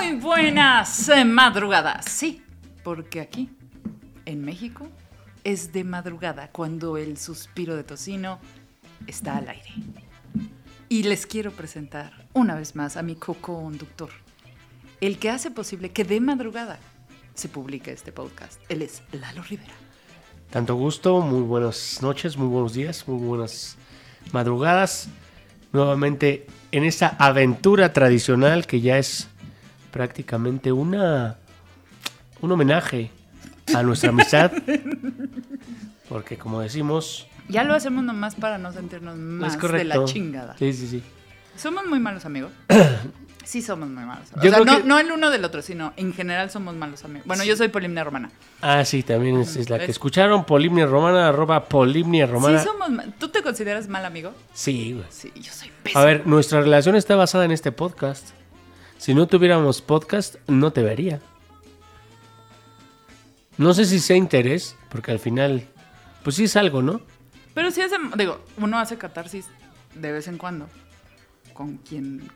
Muy buenas eh, madrugadas. Sí, porque aquí, en México, es de madrugada cuando el suspiro de tocino está al aire. Y les quiero presentar una vez más a mi co-conductor, el que hace posible que de madrugada se publique este podcast. Él es Lalo Rivera. Tanto gusto, muy buenas noches, muy buenos días, muy buenas madrugadas. Nuevamente en esta aventura tradicional que ya es prácticamente una un homenaje a nuestra amistad. Porque como decimos, Ya lo hacemos nomás para no sentirnos más de la chingada. Sí, sí, sí. Somos muy malos amigos. Sí, somos muy malos. O Yo sea, creo no, que- no el uno del otro, sino en general somos malos amigos. Bueno, yo soy Polimnia Romana. Ah, sí, también es, es la que Es- escucharon. Polimnia Romana, arroba Polimnia Romana. Sí, somos. ¿Tú te consideras mal amigo? Sí, güey. Sí, yo soy pésimo. A ver, nuestra relación está basada en este podcast. Si no tuviéramos podcast, no te vería. No sé si sea interés, porque al final, pues sí es algo, ¿no? Pero sí hace. Digo, uno hace catarsis de vez en cuando. Con quien.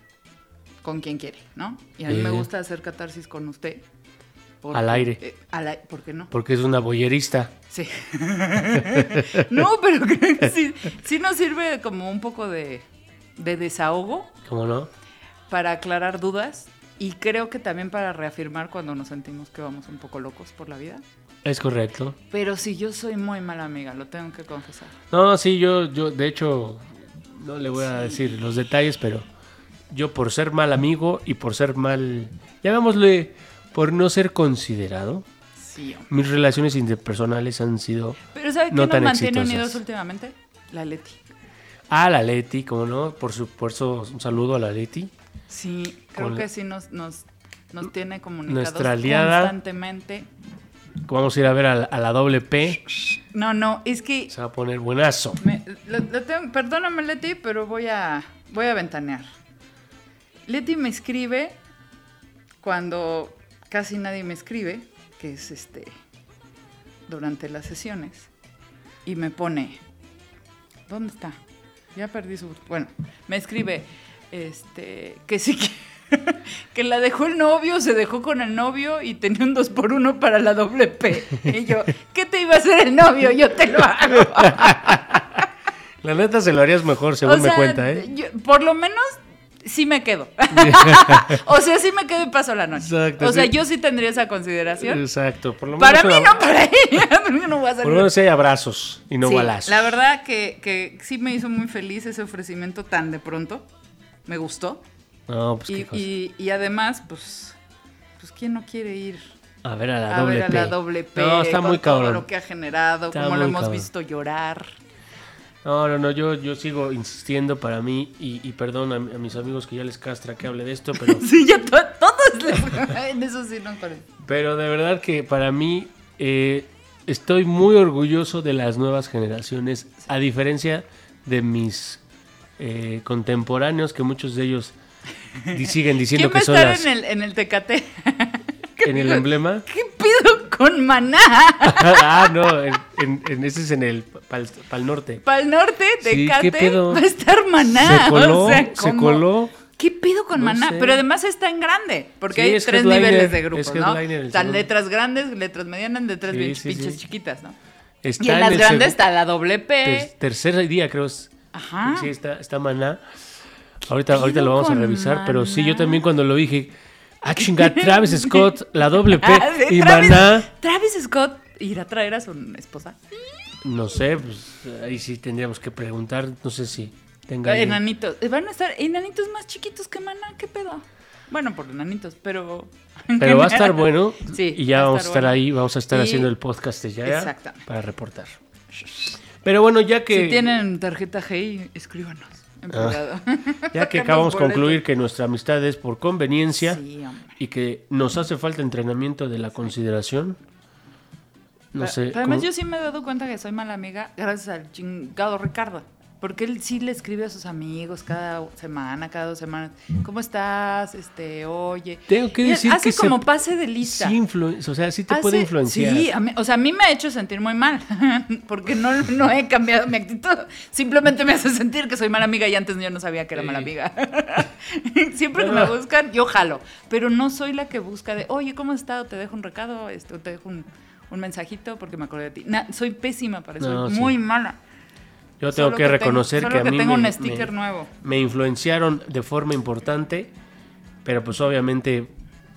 Con quien quiere, ¿no? Y a mí me gusta hacer catarsis con usted. porque- Al aire. eh, al ¿Por qué no? Porque es una boyerista. Sí. no, pero creo que sí, sí nos sirve como un poco de, de desahogo ¿Cómo no? Para aclarar dudas y creo que también para reafirmar cuando nos sentimos que vamos un poco locos por la vida. Es correcto. Pero sí, yo soy muy mala amiga, lo tengo que confesar. No, sí, yo, yo, de hecho, no le voy a decir los detalles, pero yo por ser mal amigo y por ser mal, llamémosle, por no ser considerado, Sí, mis relaciones interpersonales han sido Pero ¿sabe qué No nos tan mantiene exitosas. unidos últimamente? La Leti. a la Leti, como no, por supuesto, un saludo a la Leti. Sí, creo Con- que sí nos, nos, nos tiene comunicados Nuestra aliada. constantemente. Vamos a ir a ver a la, a la doble P. No, no, es que Se va a poner buenazo. Me- lo- lo tengo- perdóname, Leti, pero voy a, voy a ventanear. Leti me escribe cuando casi nadie me escribe, que es este durante las sesiones, y me pone, ¿dónde está? Ya perdí su... Bueno, me escribe, este, que sí que... que la dejó el novio, se dejó con el novio y tenía un 2 por 1 para la doble P. Y yo, ¿qué te iba a hacer el novio? Yo te lo hago. La neta se lo harías mejor, según O sea, me cuenta, ¿eh? yo- por lo menos sí me quedo. o sea, sí me quedo y paso la noche. Exacto, o sea, sí. yo sí tendría esa consideración. Exacto. Por lo menos Para mí no, para ella. No voy a Por salir. lo menos hay abrazos y no Sí, balazos. La verdad que, que sí me hizo muy feliz ese ofrecimiento tan de pronto. Me gustó. No, pues qué y, cosa. y- y además, pues, pues, ¿quién no quiere ir A ver a la a doble ver a P. la doble P? No, está muy todo cabrón. lo que ha generado, Está como lo hemos cabrón. visto llorar. No, no, no, yo, yo sigo insistiendo para mí y, y perdón a, a mis amigos que ya les castra que hable de esto, pero, Sí, ya to- todos les- en eso sí nos parece. pero de verdad que para mí eh, estoy muy orgulloso de las nuevas generaciones, a diferencia de mis eh, contemporáneos, que muchos de ellos di- siguen diciendo ¿Quién va que a son estar las, en el, en el Tecate? en el emblema. ¿Qué pido con Maná? ah, no, en, en- en- ese es en el Pal, Pal Norte. Para el norte, Sí, Tecate, ¿qué pedo? va a estar Maná. Se coló, o sea, se coló. ¿Qué pido con No Maná? sé. Pero además está en grande, porque Sí, hay es tres niveles de grupos, es ¿no? Están letras grandes, letras medianas, letras Sí, bien sí, pinches sí. chiquitas, ¿no? Está y en las grandes está la doble P. ter- tercer día, creo. es- Ajá. Sí, está, está Maná. Ahorita, ahorita lo vamos a revisar, pero sí, yo también cuando lo dije, ah, chinga, Travis Scott, la doble P Ah, sí, y Travis, Maná, Travis Scott irá a traer a su esposa. no sé, pues ahí sí tendríamos que preguntar, no sé si tenga... ahí- Enanitos. Eh, Van a estar enanitos más chiquitos que Maná, ¿qué pedo? Bueno, por enanitos, pero. Pero va a estar bueno Sí, y ya a vamos a estar bueno. ahí, vamos a estar Y- haciendo el podcast de ya, para reportar. Pero bueno, ya que... Si tienen tarjeta G, escríbanos Ah. Ya que acabamos de concluir que nuestra amistad es por conveniencia Sí, y que nos hace falta entrenamiento de la consideración. No sé. pero además cómo- yo sí me he dado cuenta que soy mala amiga gracias al chingado Ricardo. Porque él sí le escribe a sus amigos cada semana, cada dos semanas. ¿Cómo estás? Este, oye. Tengo que decir hace que se- como pase de lista. Sí, o sea, sí te puede influenciar. Sí, a mí- o sea, a mí me ha hecho sentir muy mal, porque no, no he cambiado mi actitud. Simplemente me hace sentir que soy mala amiga y antes yo no sabía que era mala amiga. Siempre que me buscan, yo jalo, pero no soy la que busca de, oye, ¿cómo has estado? Te dejo un recado, este, o te dejo un, un mensajito porque me acordé de ti. Soy pésima para eso, No, sí. muy mala. Yo tengo Solo que reconocer tengo, que a mí tengo me, un sticker me- nuevo. me influenciaron de forma importante, pero pues obviamente,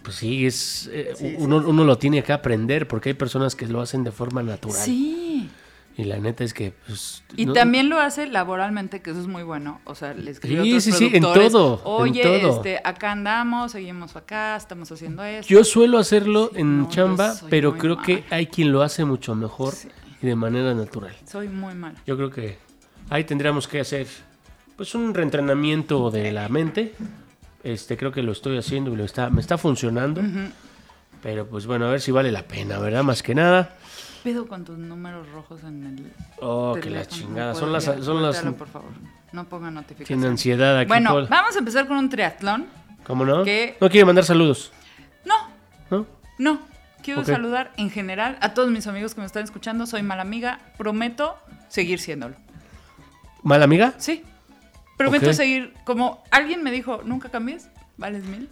pues sí, es eh, Sí, sí, uno, uno lo tiene que aprender porque hay personas que lo hacen de forma natural. Sí. Y la neta es que, pues... Y no- también lo hace laboralmente, que eso es muy bueno. O sea, le escribe a Sí, otros sí, sí, en todo, en Oye, todo". este, acá andamos, seguimos acá, estamos haciendo esto. Yo suelo hacerlo en no, chamba, pero creo que hay quien lo hace mucho mejor y de manera natural. Soy muy mala. Yo creo que ahí tendríamos que hacer pues un reentrenamiento de la mente. Este creo que lo estoy haciendo y lo está me está funcionando. Pero pues bueno, a ver si vale la pena, ¿verdad? Más que nada. Pedo con tus números rojos en el. Oh, que la teléfono, chingada. no Son las son las por favor. No pongan notificaciones. tiene ansiedad aquí Bueno, Paul. vamos a empezar con un triatlón. ¿Cómo no? ¿Qué? No quiere mandar saludos, No, ¿no? no. Quiero saludar en general a todos mis amigos que me están escuchando. Soy mala amiga. Prometo seguir siéndolo. ¿Mala amiga? Sí. Prometo Ok. seguir. Como alguien me dijo, nunca cambies. Vales mil.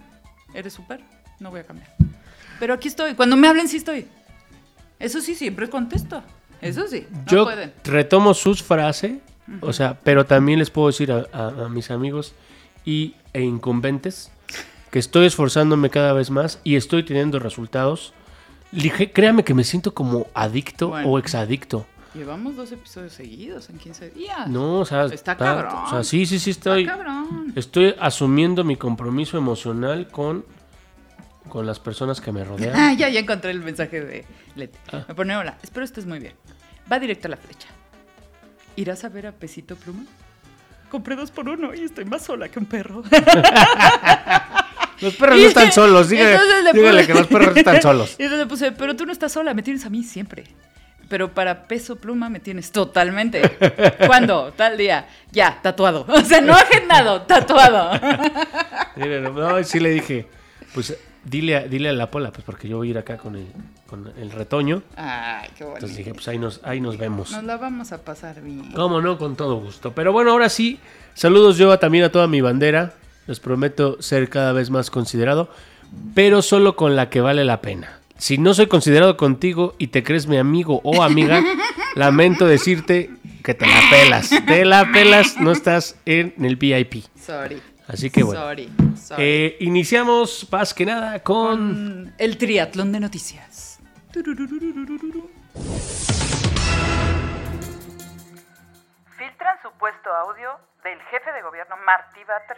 Eres súper. No voy a cambiar. Pero aquí estoy. Cuando me hablen, sí estoy. Eso sí, siempre contesto. Eso sí. No Yo pueden. retomo sus frases, o sea, pero también les puedo decir a, a- a mis amigos y, e incumbentes que estoy esforzándome cada vez más y estoy teniendo resultados. Lige- créame que me siento como adicto Bueno. o exadicto. Llevamos dos episodios seguidos en 15 días. No, o sea, Está cabrón. O sea, sí, sí, sí Está estoy. cabrón. Estoy asumiendo mi compromiso emocional con, con las personas que me rodean. Ah, ya, ya encontré el mensaje de Leti. Ah. Me pone hola. Espero estés muy bien. Va directo a la flecha. ¿Irás a ver a Pesito Pluma? Compré dos por uno y estoy más sola que un perro. Los perros no están solos, dígale, dígale que los perros están solos. Y entonces le puse, pero tú no estás sola, me tienes a mí siempre. Pero para peso pluma me tienes totalmente. ¿Cuándo? Tal día. Ya, tatuado. O sea, no agendado, tatuado. No, sí le dije, pues dile a, dile a la pola, pues porque yo voy a ir acá con el, con el retoño. Ay, qué bonito. Entonces dije, pues ahí nos, ahí nos vemos. Nos la vamos a pasar bien. Cómo no, con todo gusto. Pero bueno, ahora sí, saludos yo también a toda mi bandera. Les prometo ser cada vez más considerado, pero solo con la que vale la pena. Si no soy considerado contigo y te crees mi amigo o amiga, lamento decirte que te la pelas. Te la pelas, no estás en el VIP. Sorry. Así que bueno. Sorry. sorry. Eh, iniciamos más que nada con... El triatlón de noticias. Filtran supuesto audio del jefe de gobierno Martí Batres.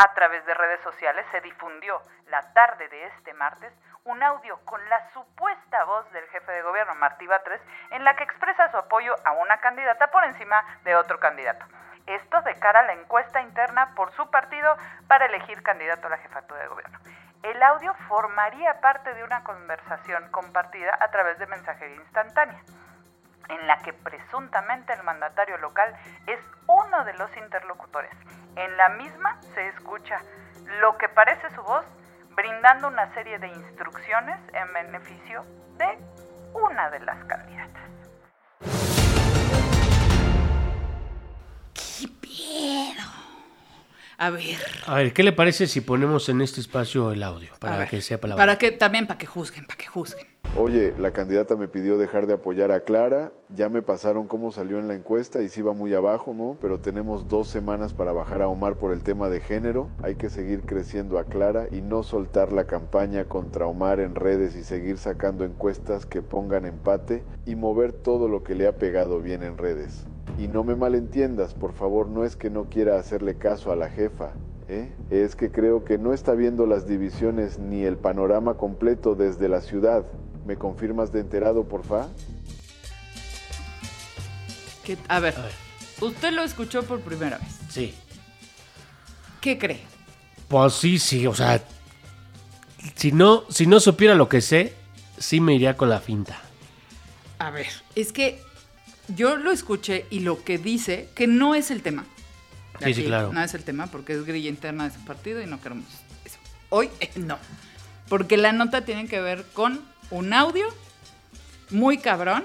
A través de redes sociales se difundió la tarde de este martes un audio con la supuesta voz del jefe de gobierno Martí Batres en la que expresa su apoyo a una candidata por encima de otro candidato. Esto de cara a la encuesta interna por su partido para elegir candidato a la jefatura de gobierno. El audio formaría parte de una conversación compartida a través de mensajería instantánea en la que presuntamente el mandatario local es uno de los interlocutores. En la misma se escucha lo que parece su voz brindando una serie de instrucciones en beneficio de una de las candidatas. ¿Qué pedo? A ver. A ver, ¿qué le parece si ponemos en este espacio el audio? Para ver. que sepa la Para que también para que juzguen, para que juzguen. Oye, la candidata me pidió dejar de apoyar a Clara, ya me pasaron cómo salió en la encuesta y sí va muy abajo, ¿no? Pero tenemos dos semanas para bajar a Omar por el tema de género, hay que seguir creciendo a Clara y no soltar la campaña contra Omar en redes y seguir sacando encuestas que pongan empate y mover todo lo que le ha pegado bien en redes. Y no me malentiendas, por favor, no es que no quiera hacerle caso a la jefa, ¿eh? es que creo que no está viendo las divisiones ni el panorama completo desde la ciudad. ¿Me confirmas de enterado, porfa? ¿Qué- a ver, A ver. usted lo escuchó por primera vez. Sí. ¿Qué cree? Pues sí, sí, o sea, si no, si no supiera lo que sé, sí me iría con la finta. A ver, es que yo lo escuché y lo que dice, que no es el tema. Sí, sí, claro. No es el tema porque es grilla interna de ese partido y no queremos eso. Hoy no. Porque la nota tiene que ver con un audio muy cabrón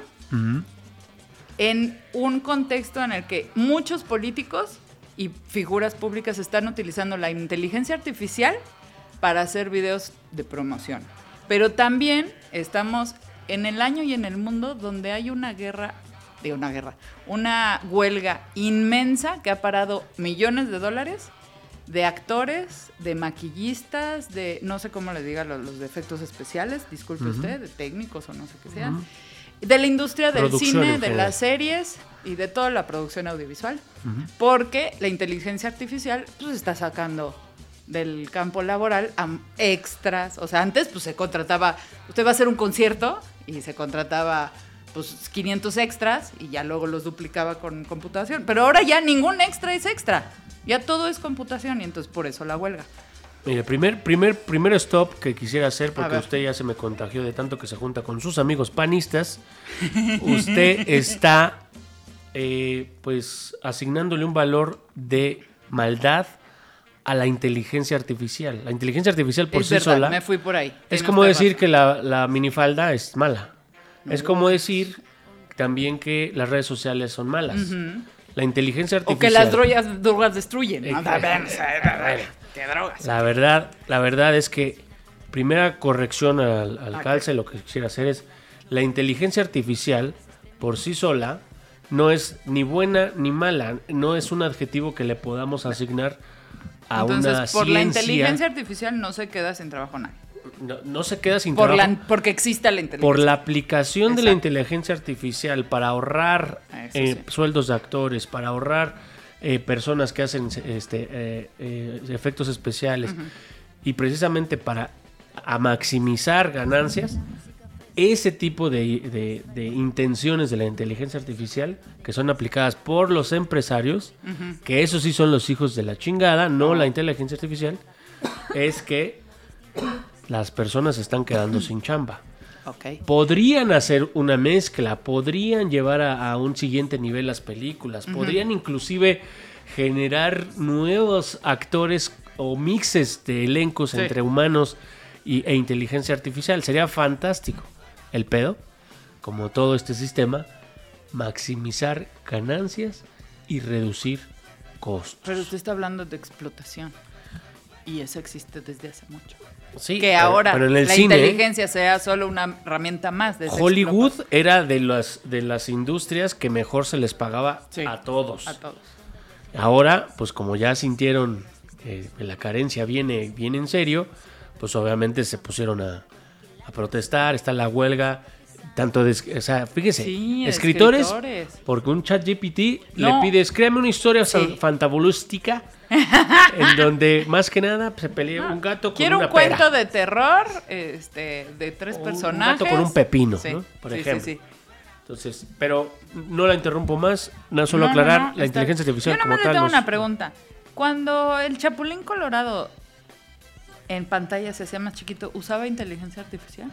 en un contexto en el que muchos políticos y figuras públicas están utilizando la inteligencia artificial para hacer videos de promoción. Pero también estamos en el año y en el mundo donde hay una guerra, de una guerra, una huelga inmensa que ha parado millones de dólares de actores, de maquillistas, de no sé cómo le diga los, los de efectos especiales, disculpe usted, de técnicos o no sé qué sean, de la industria del cine, de las series y de toda la producción audiovisual, porque la inteligencia artificial pues está sacando del campo laboral a extras, o sea, antes pues se contrataba, usted va a hacer un concierto y se contrataba pues 500 extras y ya luego los duplicaba con computación, pero ahora ya ningún extra es extra, ya todo es computación y entonces por eso la huelga. Mire, primer, primer, primer stop que quisiera hacer, porque usted ya se me contagió de tanto que se junta con sus amigos panistas. usted está, eh, pues, asignándole un valor de maldad a la inteligencia artificial. La inteligencia artificial por es sí verdad, sola me fui por ahí. es como decir razón. que la, la minifalda es mala. Es como decir también que las redes sociales son malas. La inteligencia artificial. O que las drogas, drogas destruyen. ¿no? Exacto. A ver, a ver, ¿Qué drogas? La verdad, la verdad es que primera corrección al, al calce, lo que quisiera hacer es la inteligencia artificial por sí sola no es ni buena ni mala, no es un adjetivo que le podamos asignar a Entonces, una por la ciencia. inteligencia artificial no se queda sin trabajo nadie. No, no se queda sin Por trabajo. la, porque exista la inteligencia. por la aplicación de la inteligencia artificial para ahorrar Eso eh, sí. sueldos de actores, para ahorrar eh, personas que hacen este, eh, efectos especiales y precisamente para a maximizar ganancias, ese tipo de, de- de intenciones de la inteligencia artificial que son aplicadas por los empresarios, que esos sí son los hijos de la chingada, no la inteligencia artificial, es que las personas se están quedando sin chamba podrían hacer una mezcla, podrían llevar a, a un siguiente nivel las películas, podrían inclusive generar nuevos actores o mixes de elencos Sí. entre humanos y- e inteligencia artificial. Sería fantástico. El pedo, como todo este sistema, maximizar ganancias y reducir costos. Pero usted está hablando de explotación. Y eso existe desde hace mucho. Sí, que ahora pero en el la cine, inteligencia sea solo una herramienta más de Hollywood era de las, de las industrias que mejor se les pagaba Sí. a todos. A todos. Ahora, pues como ya sintieron que la carencia viene, viene en serio, pues obviamente se pusieron a, a protestar, está la huelga, tanto de, o sea, fíjese, Sí, escritores, escritores. porque un chat GPT le pides, créame una historia Sí. fan- fantabulística, en donde más que nada se pelea un gato con Quiero una un cuento de terror este, de tres O un personajes. gato con un pepino, Sí, ¿no? Por ejemplo. sí. Entonces, pero no la interrumpo más, nada solo aclarar, la inteligencia artificial Yo como tal. tengo nos- una pregunta. Cuando el Chapulín Colorado en pantalla se hacía más chiquito, ¿usaba inteligencia artificial?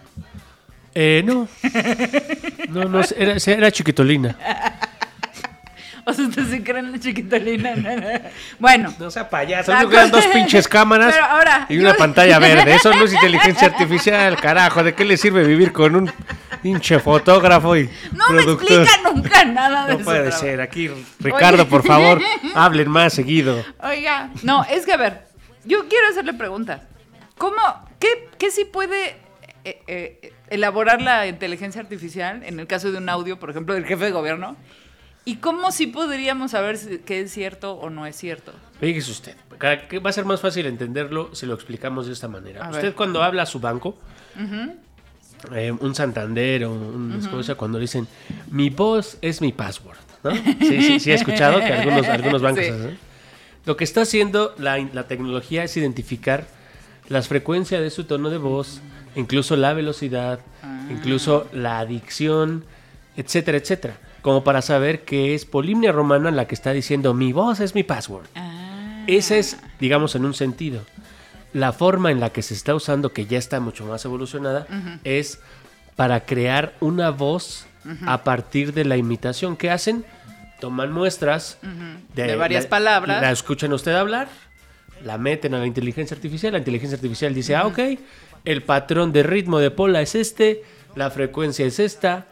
Eh, no. No, no, era, era chiquitolina. O sea, ¿usted se cree en la chiquitolina? bueno. No sea payaso, no quedan dos pinches cámaras Pero ahora, y una yo- pantalla verde. Eso no es inteligencia artificial, carajo. ¿De qué le sirve vivir con un pinche fotógrafo y No productor? me explica nunca nada de No su puede trabajo. ser. Aquí, Ricardo, Oye. por favor, hablen más seguido. Oiga, no, es que a ver, yo quiero hacerle preguntas. ¿Cómo, qué, qué sí puede eh, eh, elaborar la inteligencia artificial en el caso de un audio, por ejemplo, del jefe de gobierno? ¿Y cómo sí podríamos saber si- qué es cierto o no es cierto? Fíjese usted, va a ser más fácil entenderlo si lo explicamos de esta manera. A usted ver. cuando habla a su banco, eh, un Santander o un Escocia, cuando dicen, mi voz es mi password, ¿no? Sí, sí, sí he escuchado que algunos, algunos bancos Sí. hacen. Lo que está haciendo la, la tecnología es identificar las frecuencias de su tono de voz, incluso la velocidad, Ah. incluso la adicción, etcétera, etcétera. Como para saber que es Polimnia Romana la que está diciendo mi voz es mi password. Ah, Esa es, digamos, en un sentido. La forma en la que se está usando, que ya está mucho más evolucionada, es para crear una voz a partir de la imitación que hacen. Toman muestras De varias la- palabras. La escuchan usted hablar, la meten a la inteligencia artificial. La inteligencia artificial dice, ah, ok, el patrón de ritmo de Pola es este, la frecuencia es esta,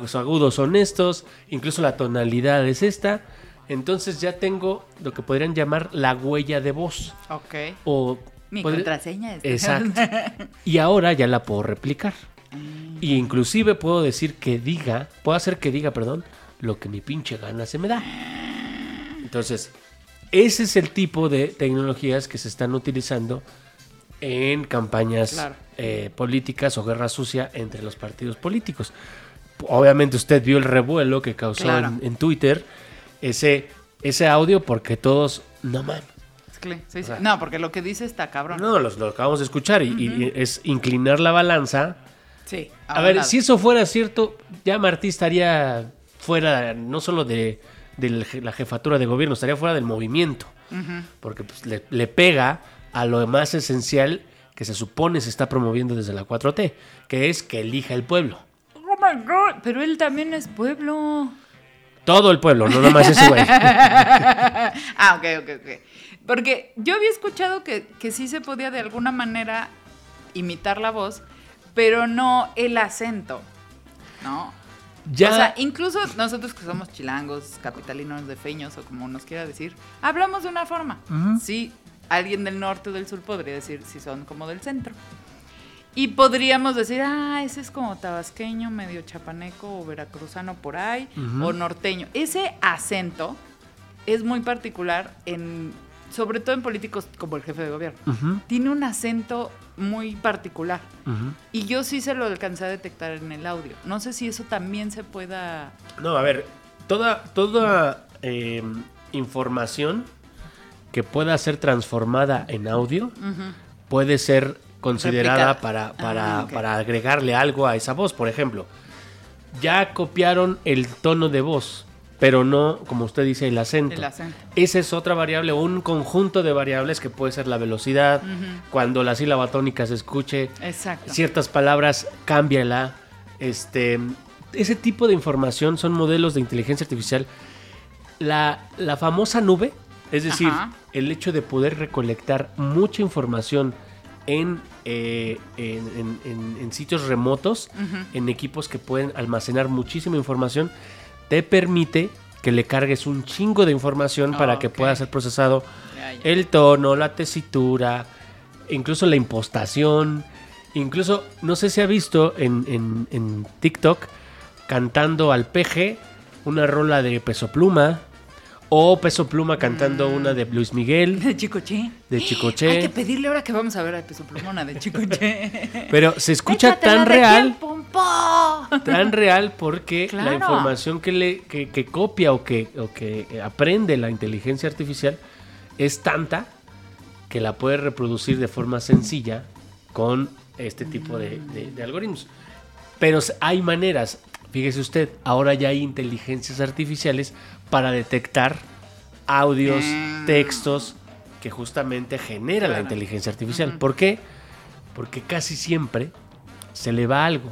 los agudos son estos, incluso la tonalidad es esta. Entonces ya tengo lo que podrían llamar la huella de voz. Ok. O Mi contraseña es. Exacto. Y ahora ya la puedo replicar. Y inclusive puedo decir que diga, puedo hacer que diga, perdón, lo que mi pinche gana se me da. Entonces, ese es el tipo de tecnologías que se están utilizando en campañas Claro. eh, políticas o guerra sucia entre los partidos políticos. Obviamente usted vio el revuelo que causó Claro. en, en Twitter ese, ese audio porque todos, no mames. Sí, sí, sí. O sea, no, porque lo que dice está cabrón. No, los, lo acabamos de escuchar y, y es inclinar la balanza. Sí. A ver, lado. si eso fuera cierto, ya Martí estaría fuera no solo de, de la je- la jefatura de gobierno, estaría fuera del movimiento. Porque pues, le, le pega a lo más esencial que se supone se está promoviendo desde la 4T, que es que elija el pueblo. Oh my god. Pero él también es pueblo. Todo el pueblo, no nomás ese güey. ah, ok, ok, ok. Porque yo había escuchado que, que sí se podía de alguna manera imitar la voz, pero no el acento. ¿No? Ya, O sea, incluso nosotros que somos chilangos, capitalinos de feños o como nos quiera decir, hablamos de una forma. Sí, alguien del norte o del sur podría decir si son como del centro. Y podríamos decir, ah, ese es como tabasqueño, medio chapaneco o veracruzano por ahí, o norteño. Ese acento es muy particular en, sobre todo en políticos como el jefe de gobierno. Tiene un acento muy particular. Y yo sí se lo alcancé a detectar en el audio. No sé si eso también se pueda. No, a ver, toda, toda eh, información que pueda ser transformada en audio puede ser considerada Replicada. para, para, Ah, ok. para agregarle algo a esa voz. Por ejemplo, ya copiaron el tono de voz, pero no, como usted dice, el acento. El acento. Esa es otra variable, un conjunto de variables que puede ser la velocidad, cuando la sílaba tónica se escuche, Exacto. ciertas palabras, cámbiala. Este, ese tipo de información son modelos de inteligencia artificial. La, la famosa nube, es decir, Ajá. el hecho de poder recolectar mucha información en, eh, en, en- en- en sitios remotos, en equipos que pueden almacenar muchísima información, te permite que le cargues un chingo de información para que pueda ser procesado el tono, la tesitura, incluso la impostación. Incluso, no sé si ha visto en, en- en TikTok cantando al peje una rola de Peso Pluma. O Peso Pluma cantando una de Luis Miguel, De Chicoche. de Chicoche. Hay que pedirle ahora que vamos a ver a Peso Plumona de Chicoche. Pero se escucha Échatela tan real, tan real porque Claro. la información que, le, que, que copia o que, o que aprende la inteligencia artificial es tanta que la puede reproducir de forma sencilla con este tipo de, de- de algoritmos. Pero hay maneras, fíjese usted, ahora ya hay inteligencias artificiales para detectar audios, Mm. textos que justamente genera la inteligencia artificial. ¿Por qué? Porque casi siempre se le va algo.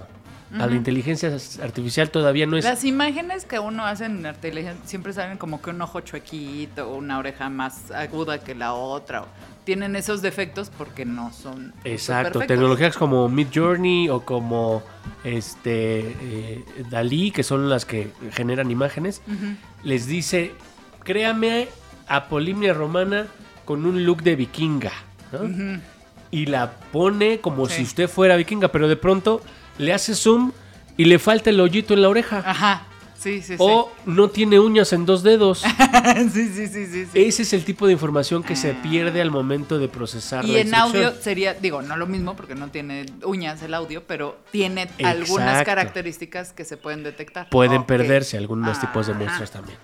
A la inteligencia artificial todavía no es... Las imágenes que uno hace en televisión siempre salen como que un ojo chuequito, una oreja más aguda que la otra. Tienen esos defectos porque no son. Exacto, tecnologías como Mid Journey o como este eh, Dalí, que son las que generan imágenes, les dice, créame a Polimnia Romana con un look de vikinga, ¿no? Y la pone como Sí. si usted fuera vikinga, pero de pronto le hace zoom y le falta el hoyito en la oreja. Ajá. Sí, sí, sí. O no tiene uñas en dos dedos. sí, sí, sí, sí. Ese es el tipo de información que se pierde al momento de procesar Y la en audio sería, digo, no lo mismo porque no tiene uñas el audio, pero tiene algunas características que se pueden detectar. pueden perderse algunos tipos de muestras también.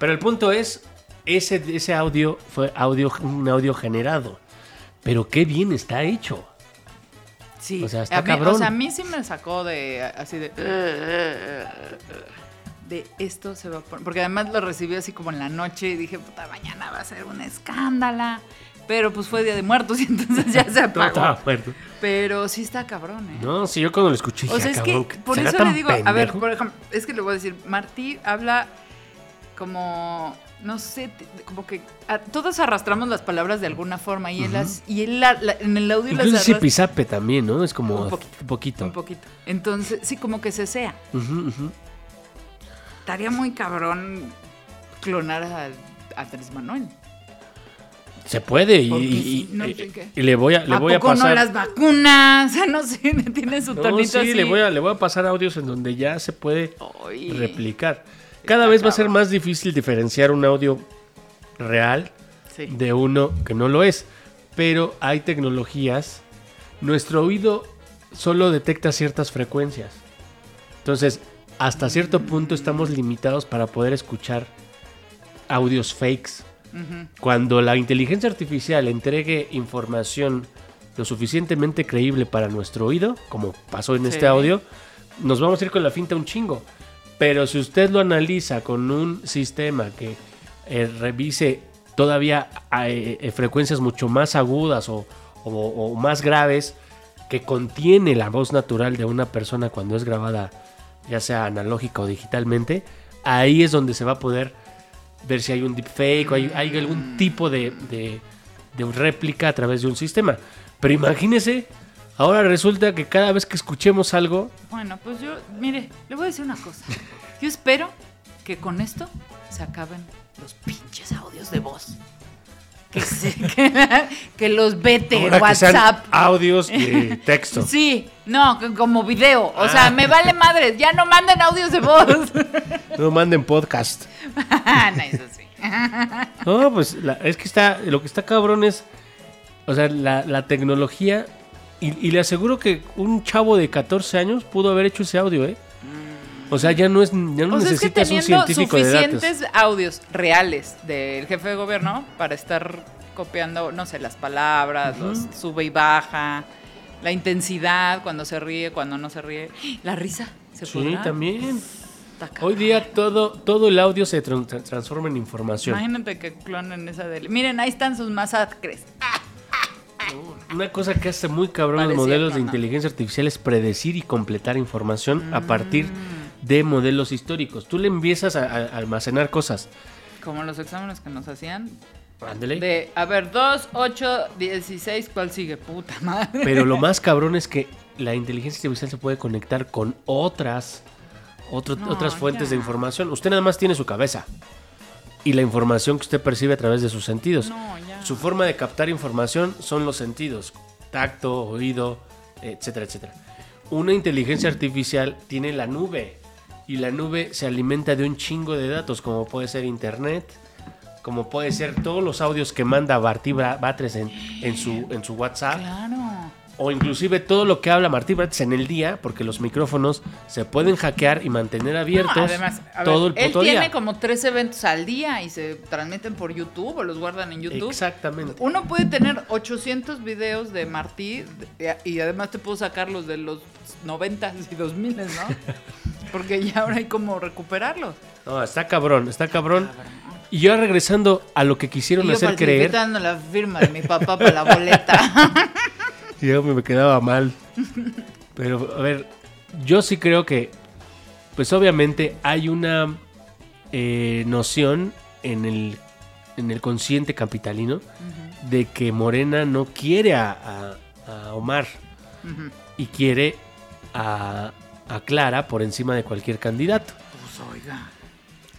Pero el punto es, ese, ese audio fue audio, un audio generado. Pero qué bien está hecho. Sí, O sea, está a mí, cabrón. O sea, a mí sí me sacó de así de de esto se va a poner, porque además lo recibí así como en la noche y dije, puta, mañana va a ser una escándala. Pero pues fue Día de Muertos y entonces ya se apagó. estaba muerto. Pero sí está cabrón, ¿eh? No, sí, yo cuando lo escuché dije, O sea, "Ah, es cabrón, que por ¿será eso le digo, a ver, pendejo?". por ejemplo, es que le voy a decir, Martí habla como, no sé, como que a- todos arrastramos las palabras de alguna forma y él, las, y él la- la- en el audio las Incluso arrastra Zipizape también, ¿no? Es como Un poquito. poquito. un poquito. Entonces, sí, como que se sea. Estaría muy cabrón clonar a, a Andrés Manuel. Se puede y, y- no le voy a, le ¿A voy a poco pasar. no las vacunas? No sé, tiene su No, tonito sí, así. le voy a, le voy a pasar audios en donde ya se puede replicar. Cada vez va a ser más difícil diferenciar un audio real Sí. de uno que no lo es. Pero hay tecnologías. Nuestro oído solo detecta ciertas frecuencias. Entonces, hasta cierto punto estamos limitados para poder escuchar audios fakes. Cuando la inteligencia artificial entregue información lo suficientemente creíble para nuestro oído, como pasó en Sí. este audio, nos vamos a ir con la finta un chingo. Pero si usted lo analiza con un sistema que eh, revise todavía eh, eh, frecuencias mucho más agudas o, más graves, que contiene la voz natural de una persona cuando es grabada, ya sea analógica o digitalmente, ahí es donde se va a poder ver si hay un deepfake o hay, algún tipo de, de- de réplica a través de un sistema. Pero imagínese, ahora resulta que cada vez que escuchemos algo, Bueno, pues yo, mire, le voy a decir una cosa. Yo espero que con esto se acaben los pinches audios de voz. Que, se, que, que los vete ahora que sean WhatsApp. audios de texto. Sí, no, como video. O Ah. sea, me vale madres. Ya no manden audios de voz. No manden podcast. no, eso sí. No, pues la- es que está, lo que está cabrón es, o sea, la, la tecnología, y, y le aseguro que un chavo de 14 años pudo haber hecho ese audio, ¿eh? O sea, ya no es, ya no O sea, es que necesitas un científico de datos. suficientes audios reales del jefe de gobierno para estar copiando, no sé, las palabras, los sube y baja, la intensidad, cuando se ríe, cuando no se ríe, la risa. ¿Se Sí, podrá? también. Hoy día todo, todo el audio se tran- tra- transforma en información. Imagínate que clonen esa de... Miren, ahí están sus masacres. Una cosa que hace muy cabrón los modelos de inteligencia artificial es predecir y completar información a partir Mm. de modelos históricos. Tú le empiezas a, a almacenar cosas. Como los exámenes que nos hacían. Ándale. De, a ver, 2, 8, 16, ¿cuál sigue? Puta madre. Pero lo más cabrón es que la inteligencia artificial se puede conectar con otras, otro- No, otras fuentes ya. de información. Usted nada más tiene su cabeza y la información que usted percibe a través de sus sentidos. No. Su forma de captar información son los sentidos, tacto, oído, etcétera, etcétera. Una inteligencia artificial tiene la nube y la nube se alimenta de un chingo de datos, como puede ser internet, como puede ser todos los audios que manda Barty Bra- Batres en, en su, en su WhatsApp, Claro. O inclusive todo lo que habla Martí Batres en el día, porque los micrófonos se pueden hackear y mantener abiertos No, además, a ver, todo el él puto tiene día. como tres eventos al día y se transmiten por YouTube o los guardan en YouTube. Exactamente. Uno puede tener 800 videos de Martí y además te puedo sacar los de los 90 y 2000, ¿no? Porque ya ahora hay como recuperarlos. No, está cabrón, está cabrón. Y yo regresando a lo que quisieron Y yo hacer creer, la firma de mi papá para la boleta. yo me quedaba mal. Pero, a ver, yo sí creo que, pues obviamente hay una eh, noción en el, en el consciente capitalino de que Morena no quiere a, a- a Omar y quiere a, a Clara por encima de cualquier candidato. Pues oiga,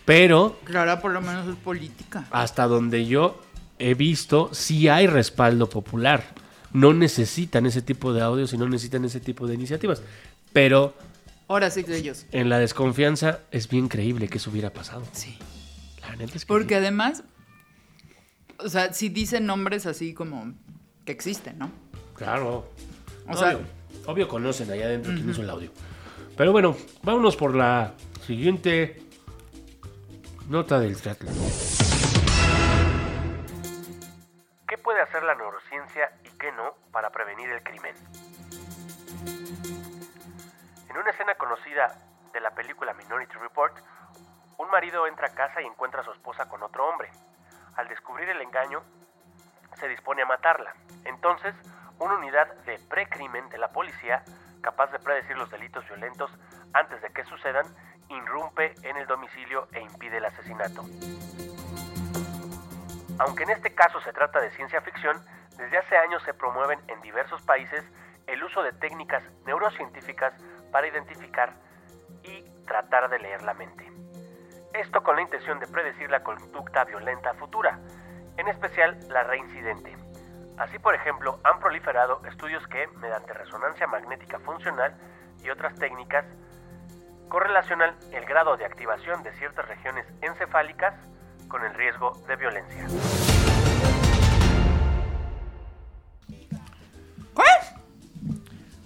Pero Clara por lo menos es política. hasta donde yo he visto, sí hay respaldo popular. No necesitan ese tipo de audios y no necesitan ese tipo de iniciativas. Pero Ahora sí que ellos. en la desconfianza es bien creíble que eso hubiera pasado. Sí. La neta es que Porque sí. además, o sea, si dicen nombres así como que existen, ¿no? Claro. O obvio, sea- obvio conocen allá adentro quién hizo el audio. Pero bueno, vámonos por la siguiente nota del triatlón. ¿Qué puede hacer la neurociencia no para prevenir el crimen? En una escena conocida de la película Minority Report, un marido entra a casa y encuentra a su esposa con otro hombre. Al descubrir el engaño, se dispone a matarla. Entonces, una unidad de precrimen de la policía, capaz de predecir los delitos violentos antes de que sucedan, irrumpe en el domicilio e impide el asesinato. Aunque en este caso se trata de ciencia ficción, desde hace años se promueven en diversos países el uso de técnicas neurocientíficas para identificar y tratar de leer la mente. Esto con la intención de predecir la conducta violenta futura, en especial la reincidente. Así, por ejemplo, han proliferado estudios que, mediante resonancia magnética funcional y otras técnicas, correlacionan el grado de activación de ciertas regiones encefálicas con el riesgo de violencia.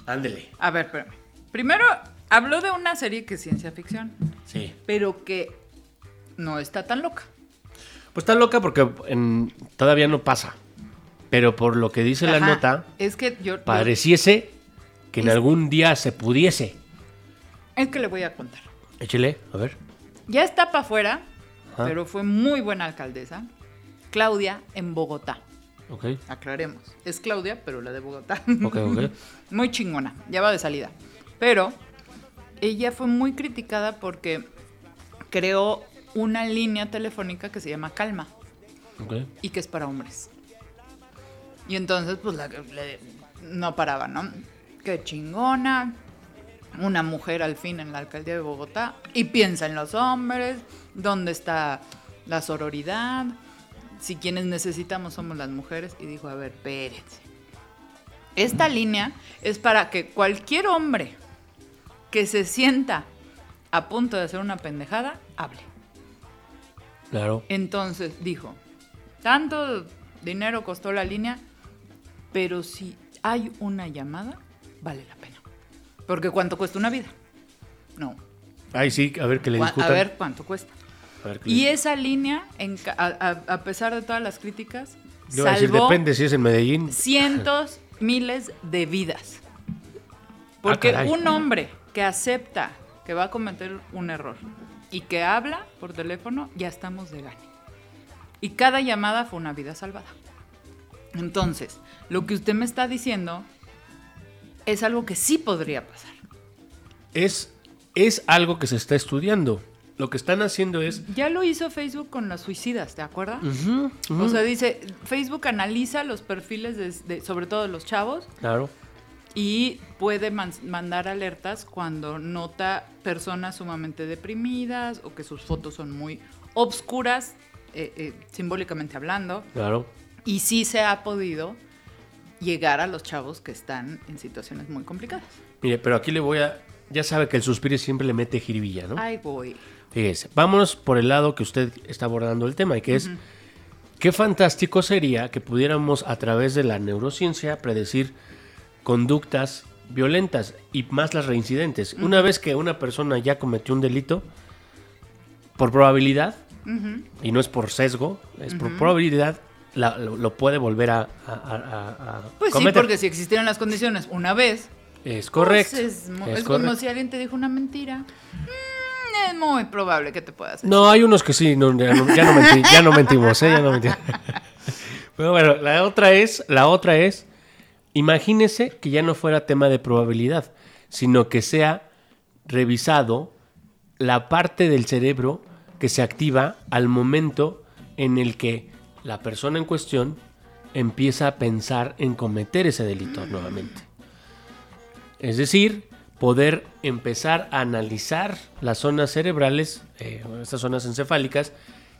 Ándele. A ver, espérame. Primero, habló de una serie que es ciencia ficción, Sí. pero que no está tan loca. Pues está loca porque en- todavía no pasa. Pero por lo que dice la nota, Es que yo... pareciese que en Es- algún día se pudiese. es que le voy a contar. Échele, a ver. Ya está para afuera, Ajá. pero fue muy buena alcaldesa. Claudia en Bogotá. Ok, Aclaremos. Es Claudia, pero la de Bogotá. ok, ok. muy chingona. Ya va de salida. Pero ella fue muy criticada porque creó una línea telefónica que se llama Calma ok. y que es para hombres. Y entonces, pues, la, le- no paraba, ¿no? Qué chingona. Una mujer al fin en la alcaldía de Bogotá. Y piensa en los hombres. ¿Dónde está la sororidad? Si quienes necesitamos somos las mujeres. Y dijo, a ver, espérense. Esta línea es para que cualquier hombre que se sienta a punto de hacer una pendejada, hable. Claro. Entonces dijo, tanto dinero costó la línea, pero si hay una llamada, vale la pena. Porque ¿cuánto cuesta una vida? No. Ay, sí, a ver que le Cu- discutan. A ver cuánto cuesta. Y esa línea, en a, pesar de todas las críticas, Yo decir, salvó depende si es en Medellín. cientos, miles de vidas. Porque caray. un hombre que acepta que va a cometer un error y que habla por teléfono, ya estamos de gane. Y cada llamada fue una vida salvada. Entonces, lo que usted me está diciendo es algo que sí podría pasar. Es, es algo que se está estudiando. Lo que están haciendo es... Ya lo hizo Facebook con los suicidas, ¿te acuerdas? O sea, dice, Facebook analiza los perfiles de, de- sobre todo de los chavos Claro. y puede man- mandar alertas cuando nota personas sumamente deprimidas o que sus fotos son muy obscuras, eh, eh, simbólicamente hablando. Claro. Y sí se ha podido llegar a los chavos que están en situaciones muy complicadas. Mire, pero aquí le voy a... Ya sabe que el suspiro siempre le mete jiribilla, ¿no? Ay, voy. Fíjese, vámonos por el lado que usted está abordando el tema, y que es, qué fantástico sería que pudiéramos a través de la neurociencia predecir conductas violentas y más las reincidentes. Una vez que una persona ya cometió un delito, por probabilidad, y no es por sesgo, es por probabilidad, la- lo, lo puede volver a, a- a- a Pues sí, cometer. porque si existieran las condiciones una vez, Es correcto. pues es, mo- es es como si alguien te dijo una mentira. Mm, es muy probable que te puedas hacer. No, hay unos que sí, no, ya, no, ya no menti- ya no mentimos, ¿eh? Ya no mentimos. Pero bueno, la otra es, la otra es, imagínese que ya no fuera tema de probabilidad, sino que sea revisado la parte del cerebro que se activa al momento en el que la persona en cuestión empieza a pensar en cometer ese delito nuevamente. Es decir, poder empezar a analizar las zonas cerebrales, eh, estas zonas encefálicas,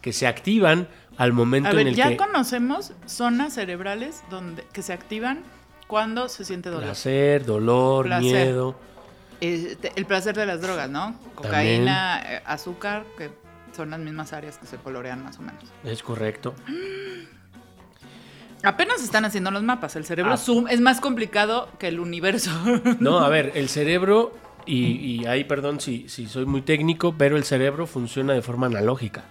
que se activan al momento A en el ya que conocemos zonas cerebrales donde que se activan cuando se siente dolor. placer, dolor, Placer. miedo. Este, el placer de las drogas, ¿no? Cocaína, eh, azúcar, que son las mismas áreas que se colorean más o menos. Es correcto. Apenas están haciendo los mapas. El cerebro Ah. zoom es más complicado que el universo. No, a ver, el cerebro, y, y ahí perdón si, si soy muy técnico, pero el cerebro funciona de forma analógica.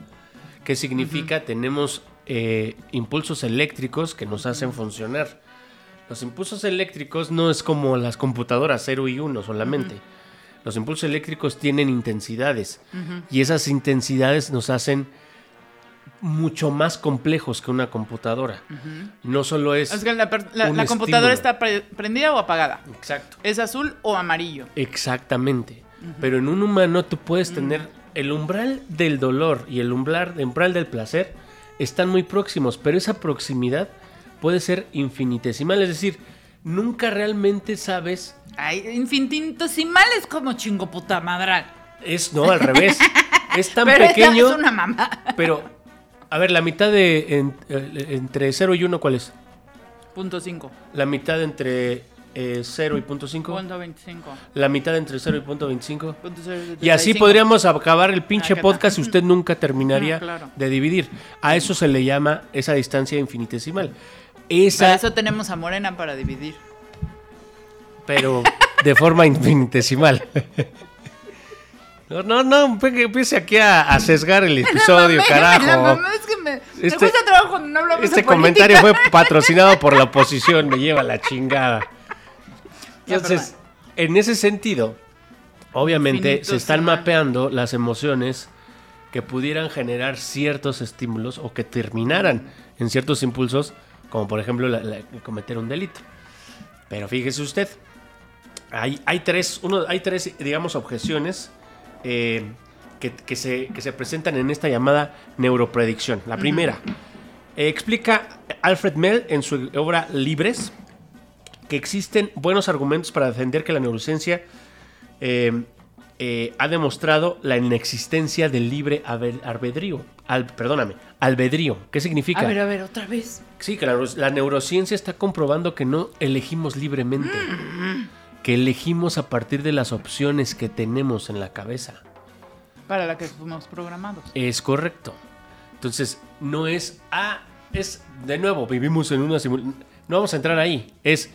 ¿Qué significa? Tenemos eh, impulsos eléctricos que nos hacen funcionar. Los impulsos eléctricos no es como las computadoras 0 y 1 solamente. Los impulsos eléctricos tienen intensidades y esas intensidades nos hacen mucho más complejos que una computadora. No solo es... Es la, computadora está pre- prendida o apagada. Exacto. Es azul o amarillo. Exactamente. Pero en un humano tú puedes tener el umbral del dolor y el umbral, el umbral del placer están muy próximos, pero esa proximidad puede ser infinitesimal, es decir, nunca realmente sabes Ay, infinitesimales como chingo puta madral. es no al revés. Es tan Pero pequeño, es una mamá. pero a ver, la mitad de en- eh, entre 0 y 1 ¿cuál es? Punto 5. La mitad entre eh, 0 y punto 5. Punto 25. La mitad entre 0 y punto 25. Punto cero Y así 75. podríamos acabar el pinche Ah, podcast y usted nunca terminaría Ah, claro. de dividir. A eso se le llama esa distancia infinitesimal. Para Esa, eso tenemos a Morena para dividir. pero de forma infinitesimal. No, no, no, empiece aquí a, a sesgar el episodio, carajo. mamá es que me, me Este- cuesta trabajo cuando no hablamos Este de comentario fue patrocinado por la oposición, me lleva la chingada. Ya, Entonces, en ese sentido, obviamente se están mapeando las emociones que pudieran generar ciertos estímulos o que terminaran en ciertos impulsos, como por ejemplo la- la- cometer un delito. Pero fíjese usted, hay, hay tres, uno, hay tres, digamos, objeciones eh, que, que se, que se presentan en esta llamada neuropredicción. La primera, eh, explica Alfred Mell en su obra Libres que existen buenos argumentos para defender que la neurociencia eh, eh, ha demostrado la inexistencia del libre albedrío. Al, perdóname, albedrío. ¿Qué significa? A ver, a ver, otra vez. Sí, que la neurociencia está comprobando que no elegimos libremente, Mm. Que elegimos a partir de las opciones que tenemos en la cabeza. Para la que fuimos programados. Es correcto. Entonces, no es, ah, es, de nuevo, vivimos en una simulación. No vamos a entrar ahí. Es,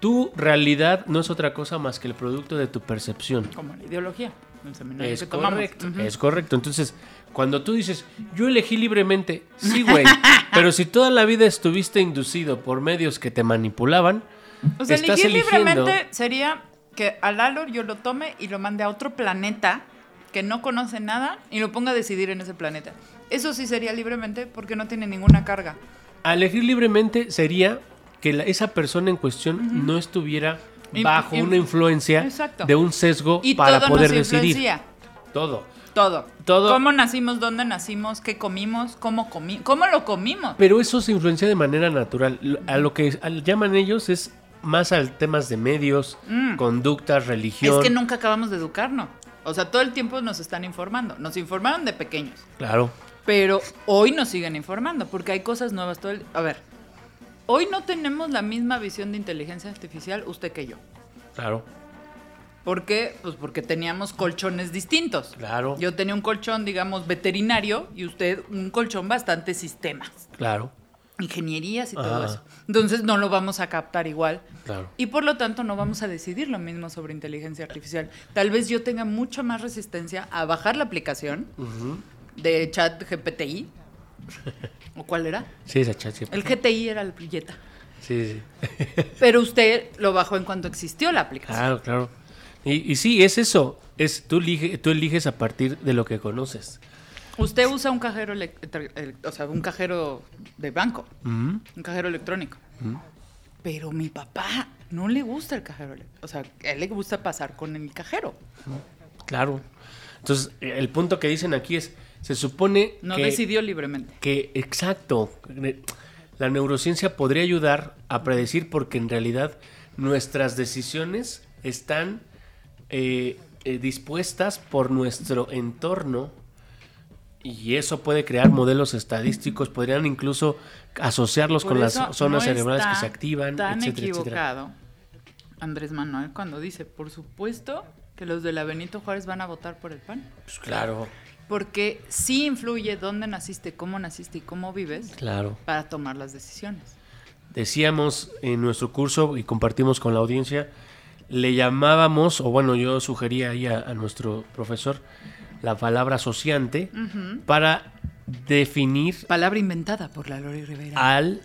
tu realidad no es otra cosa más que el producto de tu percepción. Como la ideología. El seminario Es que correcto, es correcto. Entonces, cuando tú dices, yo elegí libremente, sí, güey, pero si toda la vida estuviste inducido por medios que te manipulaban, O sea, elegir libremente sería que a Lalo yo lo tome y lo mande a otro planeta que no conoce nada y lo ponga a decidir en ese planeta. Eso sí sería libremente porque no tiene ninguna carga. A elegir libremente sería que la- esa persona en cuestión no estuviera bajo una influencia Exacto. de un sesgo Y para todo poder nos decidir. influencia. Todo. Todo. Todo. ¿Cómo nacimos? ¿Dónde nacimos? ¿Qué comimos? ¿Cómo, comi ¿Cómo lo comimos? Pero eso se influencia de manera natural. A lo que al- llaman ellos es más al temas de medios, Mm. conductas, religión. Es que nunca acabamos de educarnos. O sea, todo el tiempo nos están informando. Nos informaron de pequeños. Claro. Pero hoy nos siguen informando porque hay cosas nuevas todo el... A ver, hoy no tenemos la misma visión de inteligencia artificial usted que yo. Claro. ¿Por qué? Pues porque teníamos colchones distintos. Claro. Yo tenía un colchón, digamos, veterinario y usted un colchón bastante sistemas, Claro. Ingenierías y todo eso. Entonces no lo vamos a captar igual. Claro. Y por lo tanto no vamos a decidir lo mismo sobre inteligencia artificial. Tal vez yo tenga mucha más resistencia a bajar la aplicación de chat GPTI. ¿O cuál era? Sí, esa chat siempre. El GTI era el billeta. Sí, sí. Pero usted lo bajó en cuanto existió la aplicación. Claro, claro. Y, y sí, es eso. Es, tú, elige- tú eliges a partir de lo que conoces. Usted usa un cajero, o sea, un cajero de banco, Ujú. un cajero electrónico. Pero mi papá no le gusta el cajero electrónico. O sea, a él le gusta pasar con el cajero. Claro. Entonces, el punto que dicen aquí es, se supone No que, decidió libremente. que, exacto, la neurociencia podría ayudar a predecir porque en realidad nuestras decisiones están eh, eh, dispuestas por nuestro entorno y eso puede crear modelos estadísticos, podrían incluso asociarlos Por con las zonas no cerebrales que se activan, Tan etcétera, etcétera. equivocado Andrés Manuel cuando dice, por supuesto que los de la Benito Juárez van a votar por el PAN. Pues claro, Porque sí influye dónde naciste, cómo naciste y cómo vives claro. para tomar las decisiones. decíamos en nuestro curso y compartimos con la audiencia, le llamábamos, o bueno, yo sugería ahí a, a nuestro profesor, la palabra asociante para definir Palabra inventada por la Lori Rivera. al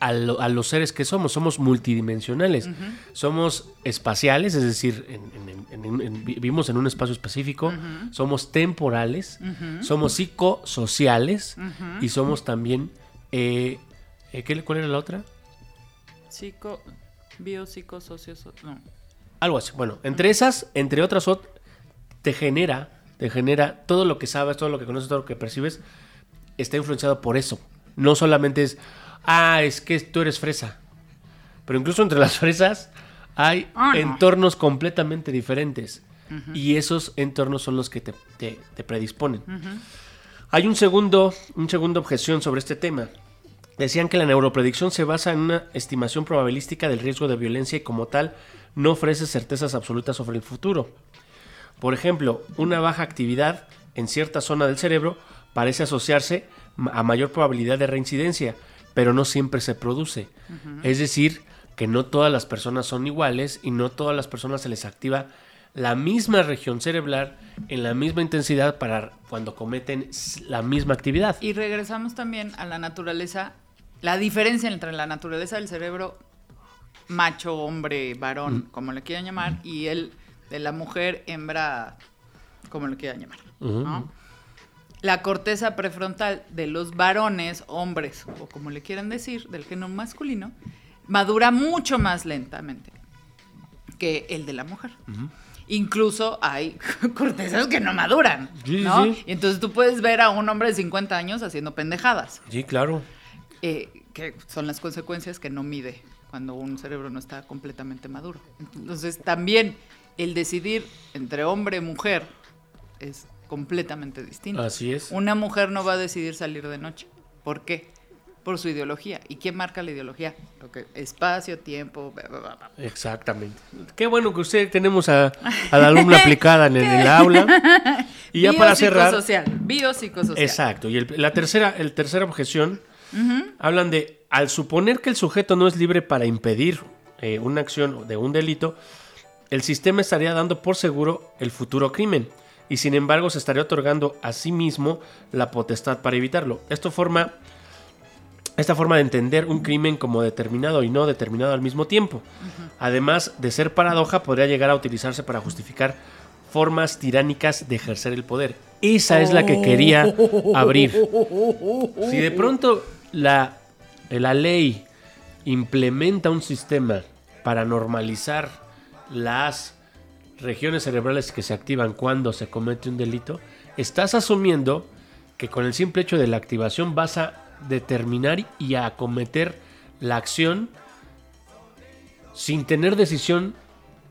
a, lo- a los seres que somos. Somos multidimensionales. Somos espaciales, es decir, en- en- en- en- en- vivimos en un espacio específico. Somos temporales. Somos psicosociales. Y somos también... eh, eh, ¿qué- ¿Cuál era la otra? Psico, bio, psico, socio, so- no. Algo así. Bueno, entre esas, entre otras, ot- te genera, te genera todo lo que sabes, todo lo que conoces, todo lo que percibes, está influenciado por eso. No solamente es, ah, es que tú eres fresa. Pero incluso entre las fresas hay Ah, no. entornos completamente diferentes. Y esos entornos son los que te, te- te predisponen. Hay un segundo, un segundo objeción sobre este tema. Decían que la neuropredicción se basa en una estimación probabilística del riesgo de violencia y como tal no ofrece certezas absolutas sobre el futuro. Por ejemplo, una baja actividad en cierta zona del cerebro parece asociarse a mayor probabilidad de reincidencia, pero no siempre se produce. Es decir, que no todas las personas son iguales y no todas las personas se les activa la misma región cerebral en la misma intensidad para cuando cometen la misma actividad. Y regresamos también a la naturaleza, la diferencia entre la naturaleza del cerebro macho, hombre, varón, como le quieran llamar, y el de la mujer, hembra, como le quieran llamar. ¿no? La corteza prefrontal de los varones, hombres, o como le quieran decir, del género masculino, madura mucho más lentamente que el de la mujer. Incluso hay cortezas que no maduran, Sí, ¿no? sí. Y entonces tú puedes ver a un hombre de 50 años haciendo pendejadas, Sí, claro. eh, que son las consecuencias que no mide cuando un cerebro no está completamente maduro. Entonces también el decidir entre hombre y mujer es completamente distinto. Así es. Una mujer no va a decidir salir de noche. ¿Por qué? Por su ideología. ¿Y quién marca la ideología? Lo que espacio, tiempo, bla, bla, bla, bla. Exactamente. Qué bueno que usted tenemos a, a la alumna aplicada en el, aula. Y ya para cerrar. Biopsicosocial, biopsicosocial. Exacto. Y el- la tercera, el tercera objeción, hablan de, al suponer que el sujeto no es libre para impedir eh, una acción de un delito, el sistema estaría dando por seguro el futuro crimen. Y sin embargo se estaría otorgando a sí mismo la potestad para evitarlo. Esto forma, esta forma de entender un crimen como determinado y no determinado al mismo tiempo. Además de ser paradoja, podría llegar a utilizarse para justificar formas tiránicas de ejercer el poder. Esa es la que quería abrir. Si de pronto la, la ley implementa un sistema para normalizar las regiones cerebrales que se activan cuando se comete un delito, estás asumiendo que con el simple hecho de la activación vas a determinar y a acometer la acción sin tener decisión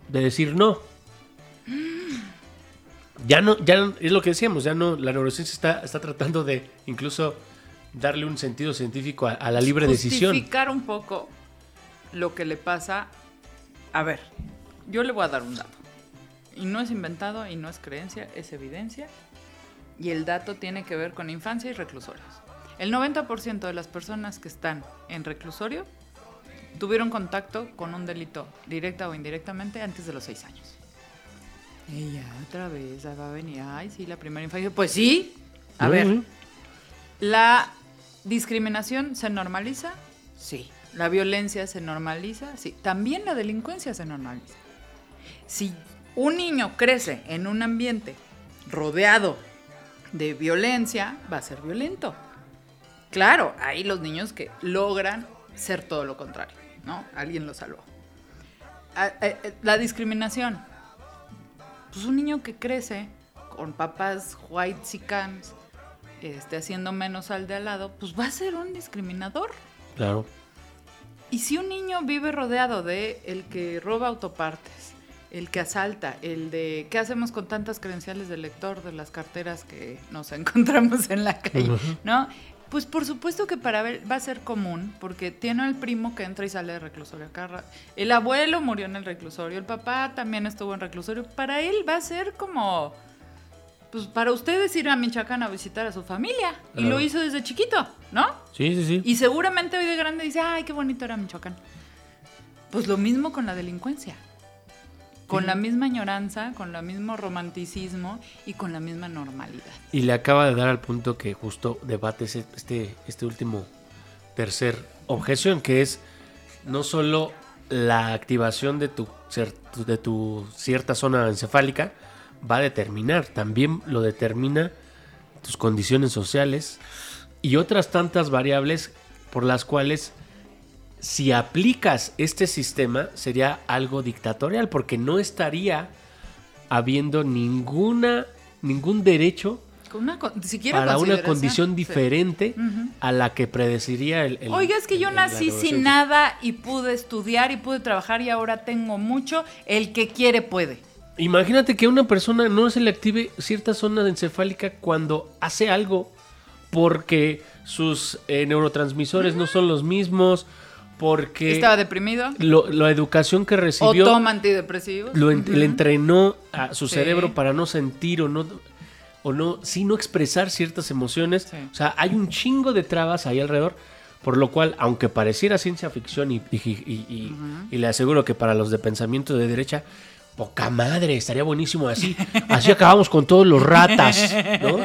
de decir no. Ya no, ya es lo que decíamos, ya no, la neurociencia está, está tratando de incluso darle un sentido científico a, a la libre decisión. Justificar un poco lo que le pasa. A ver, yo le voy a dar un dato. Y no es inventado y no es creencia, es evidencia. Y el dato tiene que ver con infancia y reclusorios. El 90% de las personas que están en reclusorio tuvieron contacto con un delito, directa o indirectamente, antes de los 6 años. Ella otra vez va a venir. Ay, sí, la primera infancia. Pues sí. A ver. ¿La discriminación se normaliza? Sí. ¿La violencia se normaliza? Sí. También la delincuencia se normaliza. Si un niño crece en un ambiente rodeado de violencia, va a ser violento. Claro, hay los niños que logran ser todo lo contrario, ¿no? Alguien lo salvó. Ah, eh, eh, La discriminación. Pues un niño que crece con papás white sicans, este, haciendo menos al de al lado, pues va a ser un discriminador. Claro. Y si un niño vive rodeado de el que roba autopartes, el que asalta, el de qué hacemos con tantas credenciales de lector de las carteras que nos encontramos en la calle, ¿no? Pues por supuesto que para él va a ser común, porque tiene al primo que entra y sale de reclusorio El abuelo murió en el reclusorio, el papá también estuvo en reclusorio. Para él va a ser como, pues para ustedes ir a Michoacán a visitar a su familia. Y Claro. lo hizo desde chiquito, ¿no? Sí, sí, sí. Y seguramente hoy de grande dice, ay, qué bonito era Michoacán. Pues lo mismo con la delincuencia. Con la misma añoranza, con el mismo romanticismo y con la misma normalidad. Y le acaba de dar al punto que justo debate este, este último tercer objeción, que es no solo la activación de tu, de tu cierta zona encefálica va a determinar, también lo determina tus condiciones sociales y otras tantas variables por las cuales si aplicas este sistema sería algo dictatorial porque no estaría habiendo ninguna ningún derecho una, siquiera para una condición Sí. diferente a la que predeciría el, el- Oiga, es que yo el- nací sin nada y pude estudiar y pude trabajar y ahora tengo mucho. El que quiere puede. Imagínate que a una persona no se le active cierta zona encefálica cuando hace algo porque sus eh, neurotransmisores no son los mismos, porque Estaba deprimido. lo- la educación que O recibió toma antidepresivos. lo en- Ujú. le entrenó a su Sí. cerebro para no sentir o no o no sí no expresar ciertas emociones. Sí. O sea, hay un chingo de trabas ahí alrededor, por lo cual, aunque pareciera ciencia ficción y, y- y- y- y le aseguro que para los de pensamiento de derecha, poca madre, estaría buenísimo así. Así acabamos con todos los ratas, ¿no?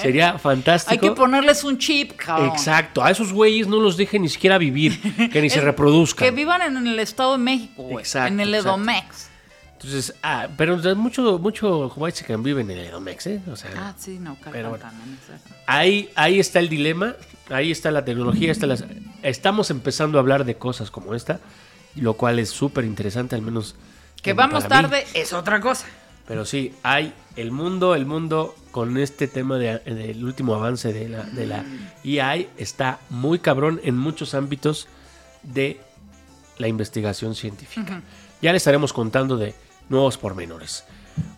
Sería fantástico. Hay que ponerles un chip, cabrón. Exacto, a esos güeyes no los dejen ni siquiera vivir, que ni se reproduzcan. Que vivan en el Estado de México, güey. Exacto, En el exacto. Edomex. Entonces, ah, pero mucho, mucho que vive en el Edomex, ¿eh? O sea, Ah, sí, no, Pero bueno. ahí, ahí está el dilema, ahí está la tecnología, está las- estamos empezando a hablar de cosas como esta, lo cual es súper interesante, al menos. Que vamos mí. tarde es otra cosa. Pero sí, hay el mundo, el mundo con este tema de- del último avance de la, de la está muy cabrón en muchos ámbitos de la investigación científica. Ya le estaremos contando de nuevos pormenores.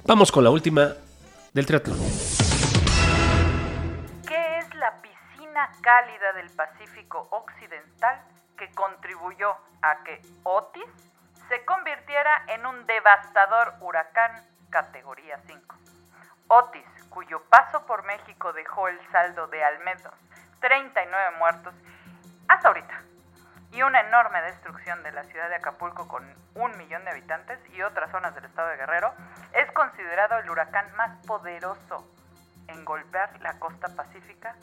Vamos con la última del triatlón. ¿Qué es la piscina cálida del Pacífico Occidental que contribuyó a que Otis se convirtiera en un devastador huracán categoría 5? Otis, cuyo paso por México dejó el saldo de al menos 39 muertos hasta ahorita y una enorme destrucción de la ciudad de Acapulco con un millón de habitantes y otras zonas del estado de Guerrero, es considerado el huracán más poderoso en golpear la costa pacífica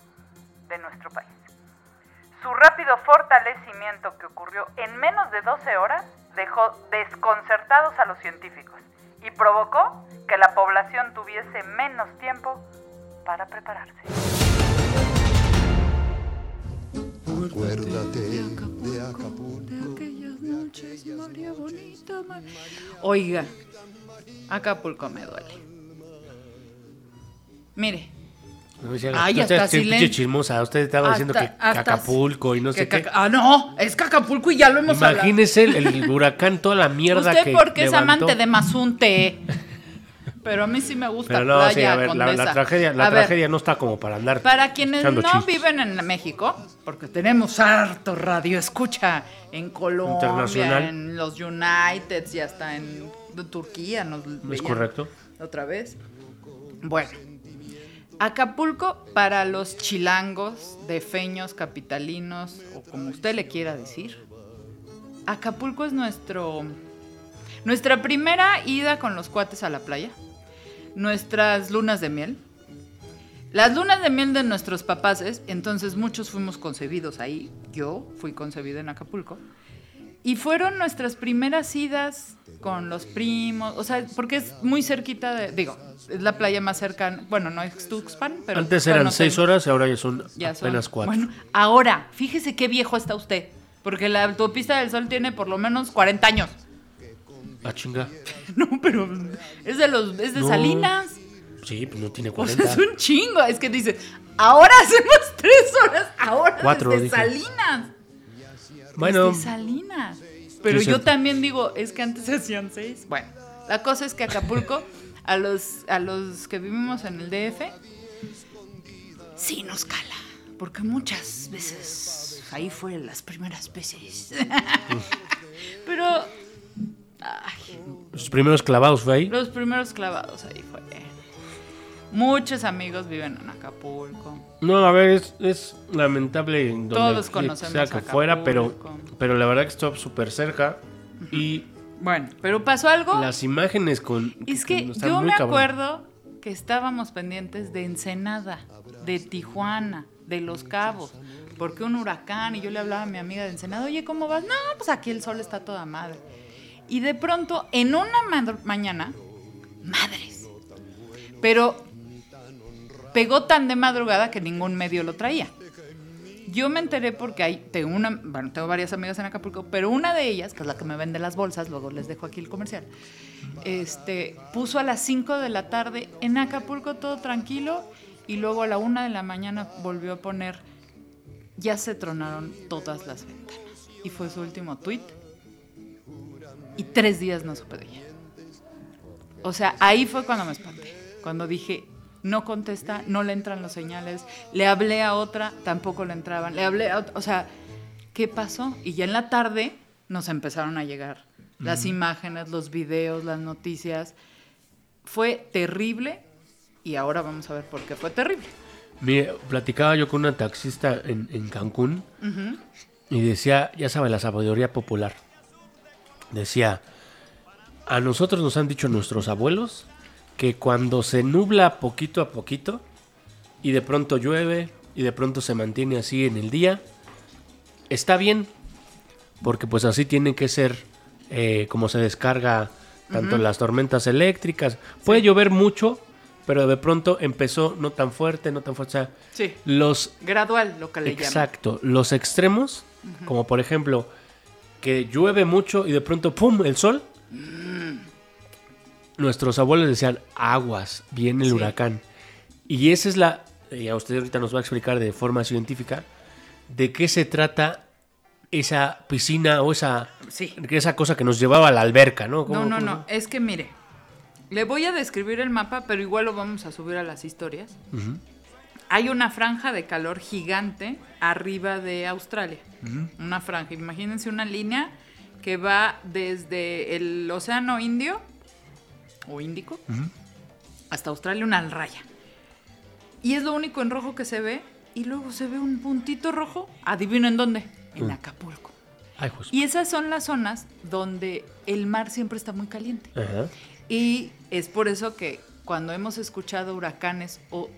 de nuestro país. Su rápido fortalecimiento que ocurrió en menos de 12 horas dejó desconcertados a los científicos y provocó que la población tuviese menos tiempo para prepararse. Acuérdate de Acapulco. Oiga, Acapulco me duele. Mire, No decía, Ay, usted hasta es chismosa, usted estaba diciendo que hasta- hasta- Acapulco y no sé que qué. Caca- Ah, no, es que Acapulco y ya lo hemos hablado. Imagínese el, el huracán, toda la mierda Usted que porque es levantó. amante de Mazunte. Pero a mí sí me gusta Pero no, Playa sí, a ver, la, la tragedia, la A ver, tragedia no está como para andar. Para quienes no chistes. viven en México, porque tenemos harto radio escucha en Colombia, en los Uniteds y hasta en Turquía nos Es correcto. Otra vez. Bueno, Acapulco para los chilangos, defeños, capitalinos o como usted le quiera decir. Acapulco es nuestro nuestra primera ida con los cuates a la playa. Nuestras lunas de miel. Las lunas de miel de nuestros papás, es- entonces muchos fuimos concebidos ahí. Yo fui concebida en Acapulco. Y fueron nuestras primeras idas con los primos, o sea, porque es muy cerquita de, digo, es la playa más cercana, bueno, no es Tuxpan, pero... Antes eran seis horas y ahora ya son ya son- apenas cuatro. Bueno, ahora, fíjese qué viejo está usted, porque la autopista del Sol tiene por lo menos 40 años. Ah, chinga. No, pero es de los, es de No. Salinas. Sí, pues no tiene O 40. sea, es un chingo. Es que dice, ahora hacemos tres horas, ahora Cuatro, desde dije. Salinas. Bueno, Salinas. Pero yo también digo, es que antes hacían seis. Bueno, la cosa es que Acapulco, a los, a los que vivimos en el DF, sí nos cala. Porque muchas veces ahí fueron las primeras veces. Pero ay, sus primeros clavados fue ahí. los primeros clavados ahí fue. Muchos amigos viven en Acapulco. No, a ver, es, es lamentable en donde Todos conocemos sea que Acapulco. fuera, pero, pero la verdad que estuvo súper cerca. Y Bueno, pero pasó algo. las imágenes con. Es que están yo muy me cabrón. acuerdo que estábamos pendientes de Ensenada, de Tijuana, de Los Cabos. porque un huracán, y yo le hablaba a mi amiga de Ensenada, oye, ¿cómo vas? No, pues aquí el sol está toda madre. Y de pronto, en una mañana, madres. Pero pegó tan de madrugada que ningún medio lo traía. Yo me enteré porque hay, tengo, una, bueno, tengo varias amigas en Acapulco, pero una de ellas, que es la que me vende las bolsas, luego les dejo aquí el comercial, este, puso a las 5 de la tarde en Acapulco todo tranquilo y luego a la 1 de la mañana volvió a poner, ya se tronaron todas las ventanas. Y fue su último tweet. Y tres días no supe de ella. O sea, ahí fue cuando me espanté. Cuando dije, no contesta, no le entran los señales. Le hablé a otra, tampoco le entraban. Le hablé a otra, o sea, ¿qué pasó? Y ya en la tarde nos empezaron a llegar las imágenes, los videos, las noticias. Fue terrible y ahora vamos a ver por qué fue terrible. Mire, platicaba yo con una taxista en, en Cancún y decía, ya sabe, la sabiduría popular. Decía, a nosotros nos han dicho nuestros abuelos que cuando se nubla poquito a poquito y de pronto llueve y de pronto se mantiene así en el día, está bien, porque pues así tienen que ser eh, como se descarga tanto las tormentas eléctricas. Puede llover mucho, pero de pronto empezó no tan fuerte, no tan fuerte. O sea, Sí. los Gradual, lo que le llaman. Exacto. Los extremos, como por ejemplo, que llueve mucho y de pronto, ¡pum!, el sol. Nuestros abuelos decían, aguas, viene el Sí. huracán. Y esa es la, y a usted ahorita nos va a explicar de forma científica, de qué se trata esa piscina o esa, Sí. esa cosa que nos llevaba a la alberca, ¿no? No, ¿Cómo- no, no. Es que mire, le voy a describir el mapa, pero igual lo vamos a subir a las historias. Hay una franja de calor gigante arriba de Australia. Una franja. Imagínense una línea que va desde el Océano Indio o Índico hasta Australia, una raya. Y es lo único en rojo que se ve. Y luego se ve un puntito rojo. Adivinen dónde. En Acapulco. Ay. Y esas son las zonas donde el mar siempre está muy caliente. Y es por eso que cuando hemos escuchado huracanes o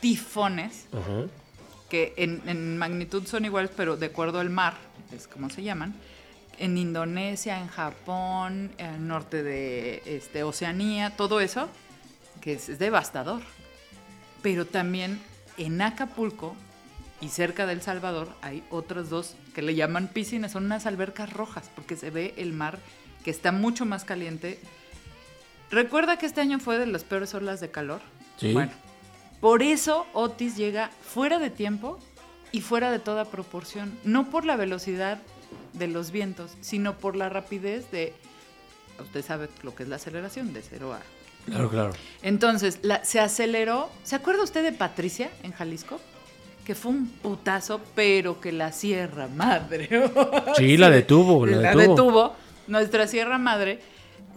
tifones, que en, en magnitud son iguales, pero de acuerdo al mar, es como se llaman, en Indonesia, en Japón, en norte de este, Oceanía, todo eso, que es, es devastador. Pero también en Acapulco y cerca del Salvador hay otros dos que le llaman piscinas, son unas albercas rojas, porque se ve el mar que está mucho más caliente. Recuerda que este año fue de las peores olas de calor. Sí. Bueno, por eso Otis llega fuera de tiempo y fuera de toda proporción, no por la velocidad de los vientos, sino por la rapidez de, usted sabe lo que es la aceleración de 0 a... Claro, claro. Entonces, la- se aceleró, ¿se acuerda usted de Patricia en Jalisco? Que fue un putazo, pero que la Sierra Madre. Sí, la detuvo, la La detuvo. detuvo, nuestra Sierra Madre.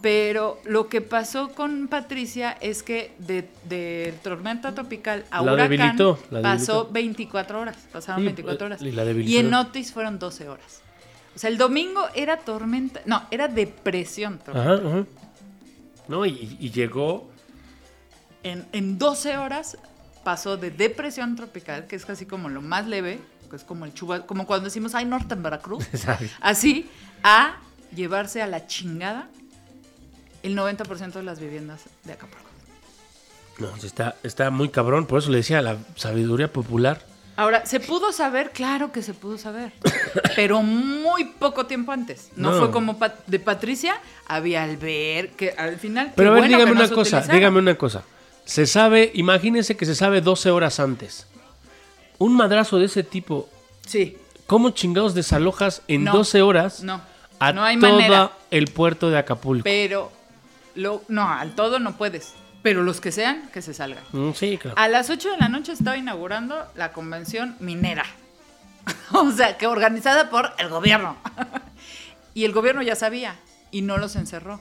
Pero lo que pasó con Patricia es que de, de tormenta tropical a La huracán debilitó, la pasó debilitó. 24 horas, pasaron Sí, 24 horas. y la. Y en Otis fueron 12 horas. O sea, el domingo era tormenta, no, era depresión. tropical. Ajá, ajá. No, y, y llegó. En, en 12 horas pasó de depresión tropical, que es casi como lo más leve, que es como el chuba, como cuando decimos hay norte en Veracruz, así, a llevarse a la chingada el 90% de las viviendas de Acapulco. No, está, está muy cabrón, por eso le decía la sabiduría popular. Ahora, ¿se pudo saber? Claro que se pudo saber, pero muy poco tiempo antes. No, No. fue como de Patricia, había alber, que al final... Pero a ver, bueno dígame una cosa, dígame una cosa. Se sabe, imagínense que se sabe 12 horas antes. Un madrazo de ese tipo, Sí, ¿cómo chingados desalojas en No, 12 horas no, a no hay todo manera. el puerto de Acapulco? pero... Lo, no, al todo no puedes, pero los que sean, que se salgan. Mm, sí, claro. A las 8 de la noche estaba inaugurando la convención minera. o sea, que organizada por el gobierno. y el gobierno ya sabía y no los encerró.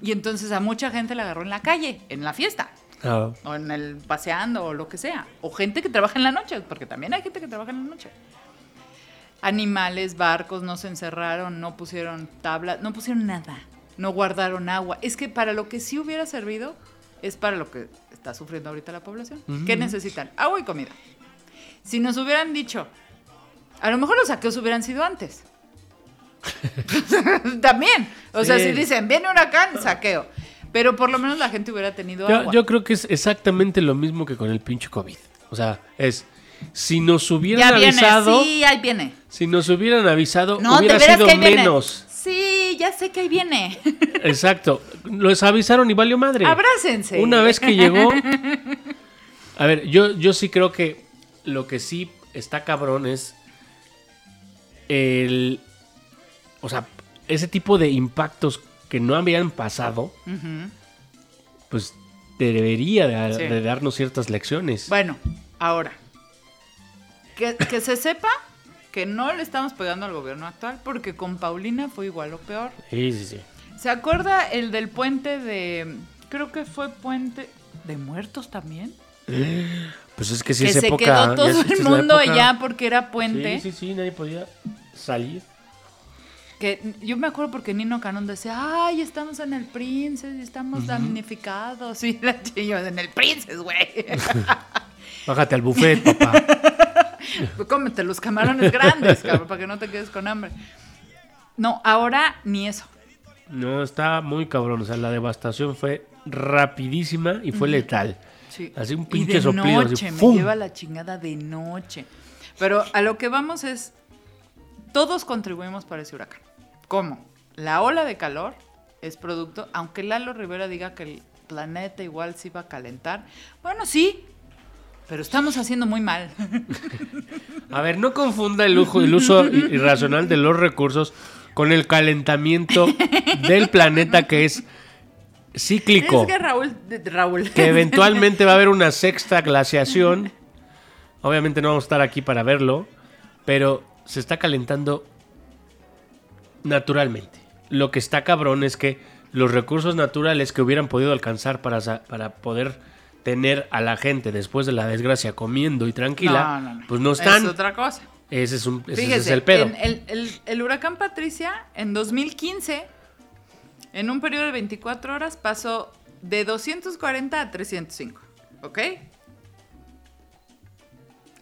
Y entonces a mucha gente la agarró en la calle, en la fiesta, Ah, o en el paseando o lo que sea. O gente que trabaja en la noche, porque también hay gente que trabaja en la noche. Animales, barcos, no se encerraron, no pusieron tablas, no pusieron nada, no guardaron agua. Es que para lo que sí hubiera servido es para lo que está sufriendo ahorita la población. ¿Qué necesitan? Agua y comida. Si nos hubieran dicho, A lo mejor los saqueos hubieran sido antes. También. O sea, si dicen, viene huracán, saqueo. Pero por lo menos la gente hubiera tenido Yo, agua. yo creo que es exactamente lo mismo que con el pinche COVID. O sea, es. Si nos hubieran ya viene, avisado. sí, ahí viene. Si nos hubieran avisado, No, hubiera sido viene. Sí, ya sé que ahí viene. Exacto. Los avisaron y valió madre. Abrácense. Una vez que llegó. A ver, yo, yo sí creo que lo que sí está cabrón es el. O sea, ese tipo de impactos que no habían pasado, pues debería de, Sí. de darnos ciertas lecciones. Bueno, ahora. Que, que se sepa que no le estamos pegando al gobierno actual porque con Paulina fue igual o peor. Sí, sí, sí. ¿Se acuerda el del puente de... Creo que fue puente de muertos también? Pues es que sí que es se época. quedó todo el mundo allá porque era puente. Sí, sí, sí, nadie podía salir. Que yo me acuerdo porque Nino Canón decía, ay, estamos en el Princess y estamos damnificados. Y la yo, en el Princess, güey. Bájate al buffet, papá. Cómete los camarones grandes, cabrón, para que no te quedes con hambre. No, ahora ni eso. No, está muy cabrón. O sea, la devastación fue rapidísima y fue letal. Sí. Así un Y pinche de soplido. así, noche, me ¡fum! lleva la chingada de noche. Pero a lo que vamos es, todos contribuimos para ese huracán. ¿Cómo? La ola de calor es producto, aunque Lalo Rivera diga que el planeta igual se iba a calentar. Bueno, sí, pero estamos haciendo muy mal. A ver, no confunda el, uso irracional de los recursos con el calentamiento del planeta que es cíclico. Es que Raúl, que eventualmente va a haber una sexta glaciación. Obviamente no vamos a estar aquí para verlo, pero se está calentando naturalmente. Lo que está cabrón es que los recursos naturales que hubieran podido alcanzar para, para poder tener a la gente después de la desgracia comiendo y tranquila, No, no, no. pues no están. Es otra cosa. Ese es, un, ese Fíjese, es el pedo. en el, el- el huracán Patricia en 2015, en un periodo de 24 horas, pasó de 240 a 305. ¿Ok?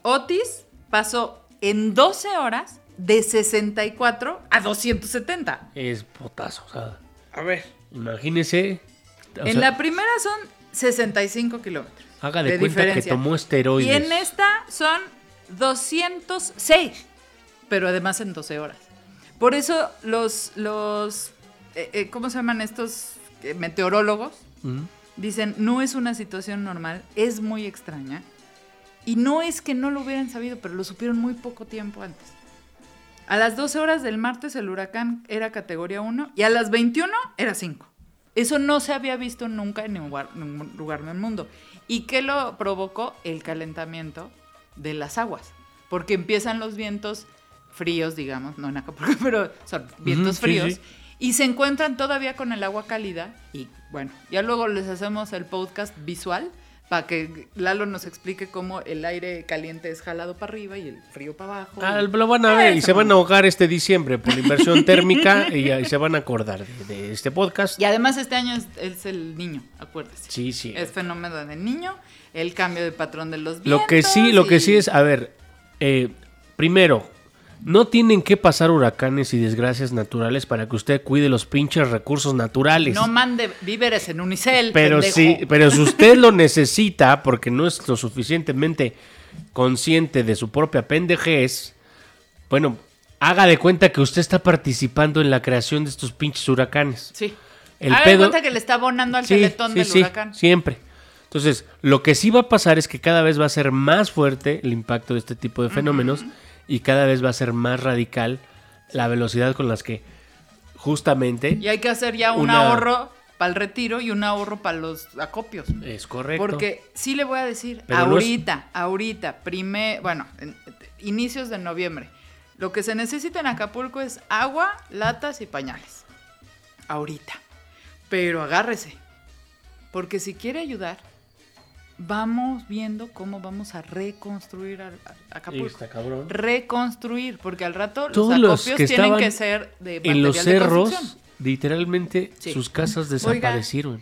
Otis pasó en 12 horas de 64 a 270. Es potazo. o sea, A ver. imagínese. en sea, la primera son 65 kilómetros. haga de, cuenta que tomó esteroides. Y en esta son 206, pero además en 12 horas. Por eso los, los eh, eh, ¿cómo se llaman estos eh, meteorólogos? Mm. Dicen, no es una situación normal, es muy extraña. Y no es que no lo hubieran sabido, pero lo supieron muy poco tiempo antes. A las 12 horas del martes el huracán era categoría 1 y a las 21 era 5. Eso no se había visto nunca en ningún lugar, del mundo. ¿Y qué lo provocó? El calentamiento de las aguas. Porque empiezan los vientos fríos, digamos, no en Acapulco, pero son vientos fríos. sí. Y se encuentran todavía con el agua cálida. Y bueno, ya luego les hacemos el podcast visual para que Lalo nos explique cómo el aire caliente es jalado para arriba y el frío para abajo. Ah, y- lo van a ver y se van a ahogar este diciembre por la inversión térmica y, y se van a acordar de, de este podcast. Y además este año es, es el niño, acuérdese. Sí, sí. Es fenómeno del niño, el cambio de patrón de los vientos. Lo que sí, lo que sí es, a ver, eh, primero, no tienen que pasar huracanes y desgracias naturales para que usted cuide los pinches recursos naturales. No mande víveres en unicel, pero pendejo. sí, pero si usted lo necesita porque no es lo suficientemente consciente de su propia pendejez, bueno, haga de cuenta que usted está participando en la creación de estos pinches huracanes. Sí. El Haga de cuenta que le está abonando al teletón del huracán. siempre. Entonces, lo que sí va a pasar es que cada vez va a ser más fuerte el impacto de este tipo de fenómenos y cada vez va a ser más radical la velocidad con las que justamente Y hay que hacer ya un Una- ahorro para el retiro y un ahorro para los acopios. es correcto. Porque sí le voy a decir, Pero no es- ahorita, ahorita, primer, bueno, en- inicios de noviembre, lo que se necesita en Acapulco es agua, latas y pañales. Ahorita. Pero agárrese. Porque si quiere ayudar, vamos viendo cómo vamos a reconstruir a- a- Acapulco. Está cabrón. Reconstruir, porque al rato Todos los los acopios que tienen que ser de en los material de cerros, construcción. literalmente Sí. sus casas Oiga. desaparecieron.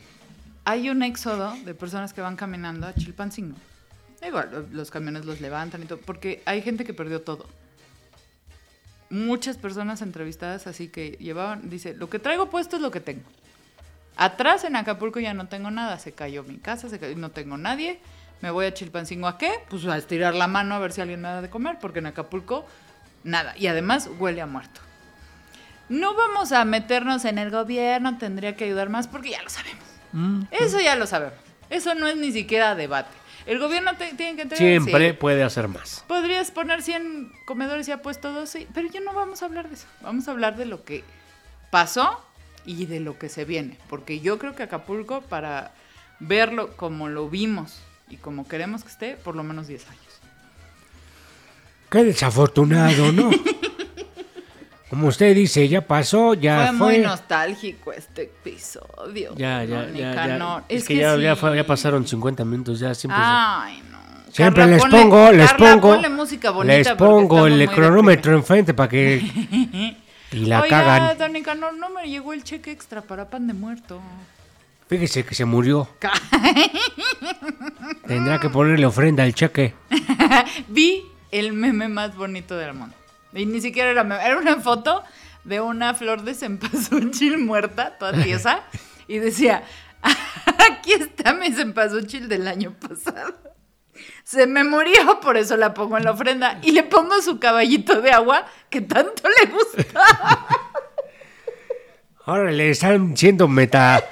hay un éxodo de personas que van caminando a Chilpancingo. Igual, lo- los camiones los levantan y todo, porque hay gente que perdió todo. muchas personas entrevistadas así que llevaban, dice, lo que traigo puesto es lo que tengo. Atrás en Acapulco ya no tengo nada, se cayó mi casa, se cayó, no tengo nadie. Me voy a Chilpancingo a qué? Pues a estirar la mano a ver si alguien me da de comer, porque en Acapulco nada. Y además huele a muerto. No vamos a meternos en el gobierno, tendría que ayudar más, porque ya lo sabemos. Mm. Eso ya lo sabemos. Eso no es ni siquiera debate. El gobierno te- tiene que entrar Siempre puede hacer más. Podrías poner 100 comedores y ha puesto 12, pero ya no vamos a hablar de eso. Vamos a hablar de lo que pasó y de lo que se viene. Porque yo creo que Acapulco, para verlo como lo vimos y como queremos que esté, por lo menos 10 años. Qué desafortunado, ¿no? Como usted dice, ya pasó, ya fue, fue. muy nostálgico este episodio. Ya, ya, ya. Es, que, ya, ya, sí. fue- ya pasaron 50 minutos, ya siempre. Ay, no. Siempre Carla, les ponle- pongo, les Carla, pongo. ponle música bonita les pongo el cronómetro enfrente para que. Y la Oiga, cagan. don Nicanor, no me llegó el cheque extra para pan de muerto. Fíjese que se murió. Tendrá que ponerle ofrenda al cheque. Vi el meme más bonito del mundo. Y ni siquiera era meme, era una foto de una flor de cempasúchil muerta, toda tiesa, y decía, aquí está mi cempasúchil del año pasado. Se me murió, por eso la pongo en la ofrenda. Y le pongo su caballito de agua que tanto le gusta. Ahora le están siendo meta,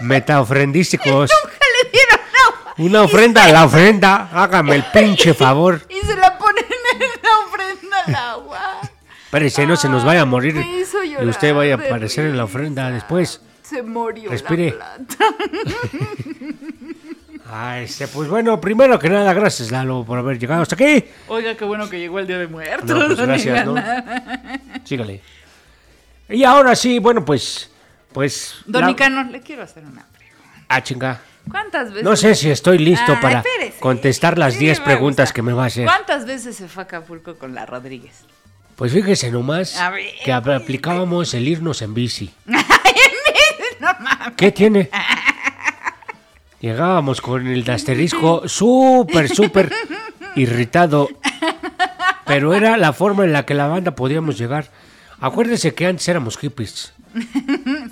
meta ofrendísticos. Le dieron agua Una ofrenda a la ofrenda. Hágame el pinche favor. y se la ponen en la ofrenda al agua. Espérese, no se nos vaya a morir. Y usted vaya a aparecer en la ofrenda después. Se murió Respire. la. Ah, este, pues bueno, primero que nada, gracias Lalo por haber llegado hasta aquí. Oiga, qué bueno que llegó el Día de Muertos. No, pues gracias. Sígale. Y ahora sí, bueno, pues. Pues. La- Nicanor, le quiero hacer una pregunta. Ah, chinga. ¿Cuántas veces? No sé si estoy listo Ay, para espérese. contestar las Sí 10 me va a preguntas que me va a hacer. ¿Cuántas veces se fue a Acapulco con la Rodríguez? Pues fíjese nomás ver, que ap- aplicábamos el irnos en bici. No mames. ¿Qué tiene? Llegábamos con el asterisco súper, súper irritado. Pero era la forma en la que la banda podíamos llegar. Acuérdense que antes éramos hippies.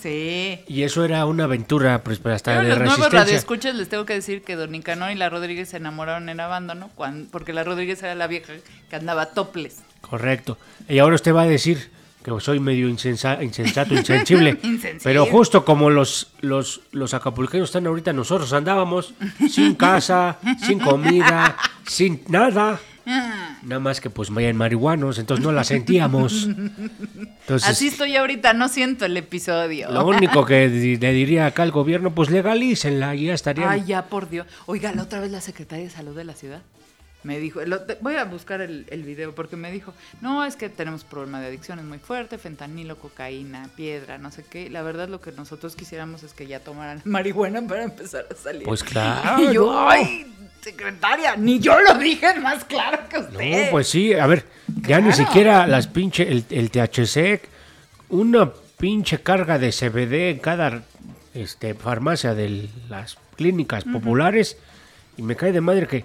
Sí. Y eso era una aventura, pues, hasta Pero de los nuevos resistencia. radioescuchas les tengo que decir que Don Nicanor y la Rodríguez se enamoraron en abandono cuan- porque la Rodríguez era la vieja que andaba toples. Correcto. Y ahora usted va a decir que soy medio insensa- insensato, insensible. Pero justo como los, los, los acapulqueños están ahorita, nosotros andábamos sin casa, sin comida, sin nada. Nada más que pues vayan marihuanos, entonces no la sentíamos. Entonces, Así estoy ahorita, no siento el episodio. lo único que le diría acá al gobierno, pues legalícenla y ya estarían. Ay, ya, por Dios. Oiga, la otra vez la secretaria de salud de la ciudad me dijo, lo- voy a buscar el, el video porque me dijo, no, es que tenemos problema de adicciones muy fuerte, fentanilo, cocaína, piedra, no sé qué. La verdad lo que nosotros quisiéramos es que ya tomaran marihuana para empezar a salir. Pues claro. Y yo, ay, secretaria, ni yo lo dije más claro que usted. No, pues sí, a ver, ya ni siquiera las pinche, el, el THC, una pinche carga de CBD en cada este, farmacia de las clínicas populares, y me cae de madre que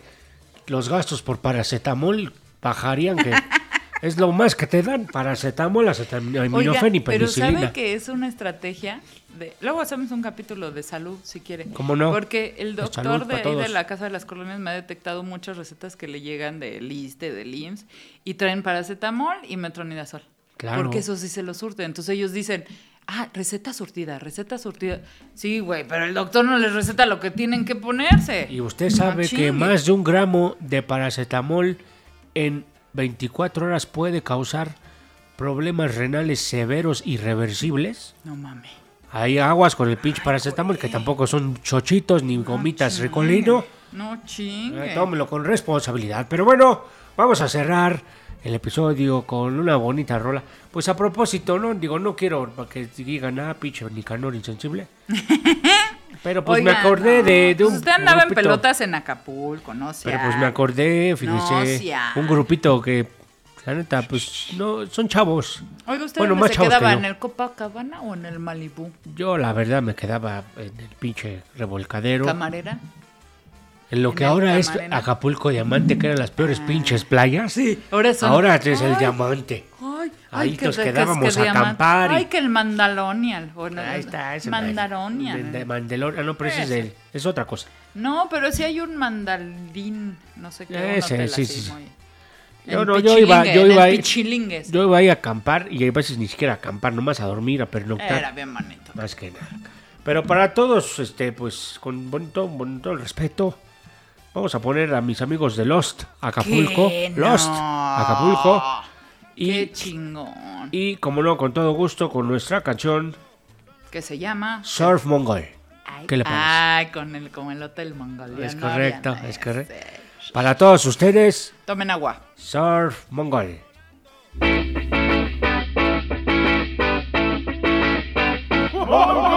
los gastos por paracetamol bajarían, que es lo más que te dan, paracetamol, acetaminofén y Oiga, pero penicilina. ¿sabe que es una estrategia? De... Luego hacemos un capítulo de salud, si quiere. ¿Cómo no? Porque el doctor de ahí de la Casa de las Colonias me ha detectado muchas recetas que le llegan del ISTE, del IMSS, y traen paracetamol y metronidazol. Claro. Porque eso sí se lo surte. Entonces ellos dicen, ah, receta surtida, receta surtida. Sí, güey, pero el doctor no les receta lo que tienen que ponerse. Y usted No sabe que más de un gramo de paracetamol en 24 horas puede causar problemas renales severos y reversibles. No mames. Hay aguas con el pinche paracetamol que tampoco son chochitos ni gomitas ricolino. No chingue. Eh, tómelo con responsabilidad. Pero bueno, vamos a cerrar el episodio con una bonita rola. Pues a propósito, no digo, no quiero que digan, ah, pinche Nicanor insensible. Pero pues me acordé no, de, de pues un usted andaba en grupito. pelotas en Acapulco, no sé. Pero pues me acordé, fíjese, sea. un grupito que, la neta, pues no, son chavos. Oiga, ¿usted Bueno, más se chavos quedaba? ¿En el Copacabana o en el Malibú? Yo la verdad me quedaba en el pinche revolcadero. ¿Camarera? En lo que el ahora es Camarena. Acapulco Diamante, que eran las peores pinches playas. Sí, ahora son- Ahora es el Ay. diamante. Ay, Ahí que nos que quedábamos que a acampar. y- Ay, que el Mandalonian. o no, Ahí está, ese Mandaronian. De, de Mandalor- ah, no, pero ese es, de- es otra cosa. No, pero sí hay un mandalín, no sé qué. Ese, sí, sí, muy- Yo no, yo iba- yo iba el ahí-. Yo iba ahí a acampar y a veces ni siquiera a acampar, nomás a dormir, a pernoctar. Era bien bonito. Más que nada. Pero para todos, este, pues, con bonito, bonito el respeto, vamos a poner a mis amigos de Lost, Acapulco. ¿Qué? Lost, No. Acapulco. Y, Qué chingón. y, como no, con todo gusto, con nuestra canción Que se llama. Surf Mongol. Ay, ¿Qué le parece? Ay, con el, con el hotel mongoliano. Es correcto, es correcto. Para todos ustedes, Tomen agua. Surf Mongol. Oh,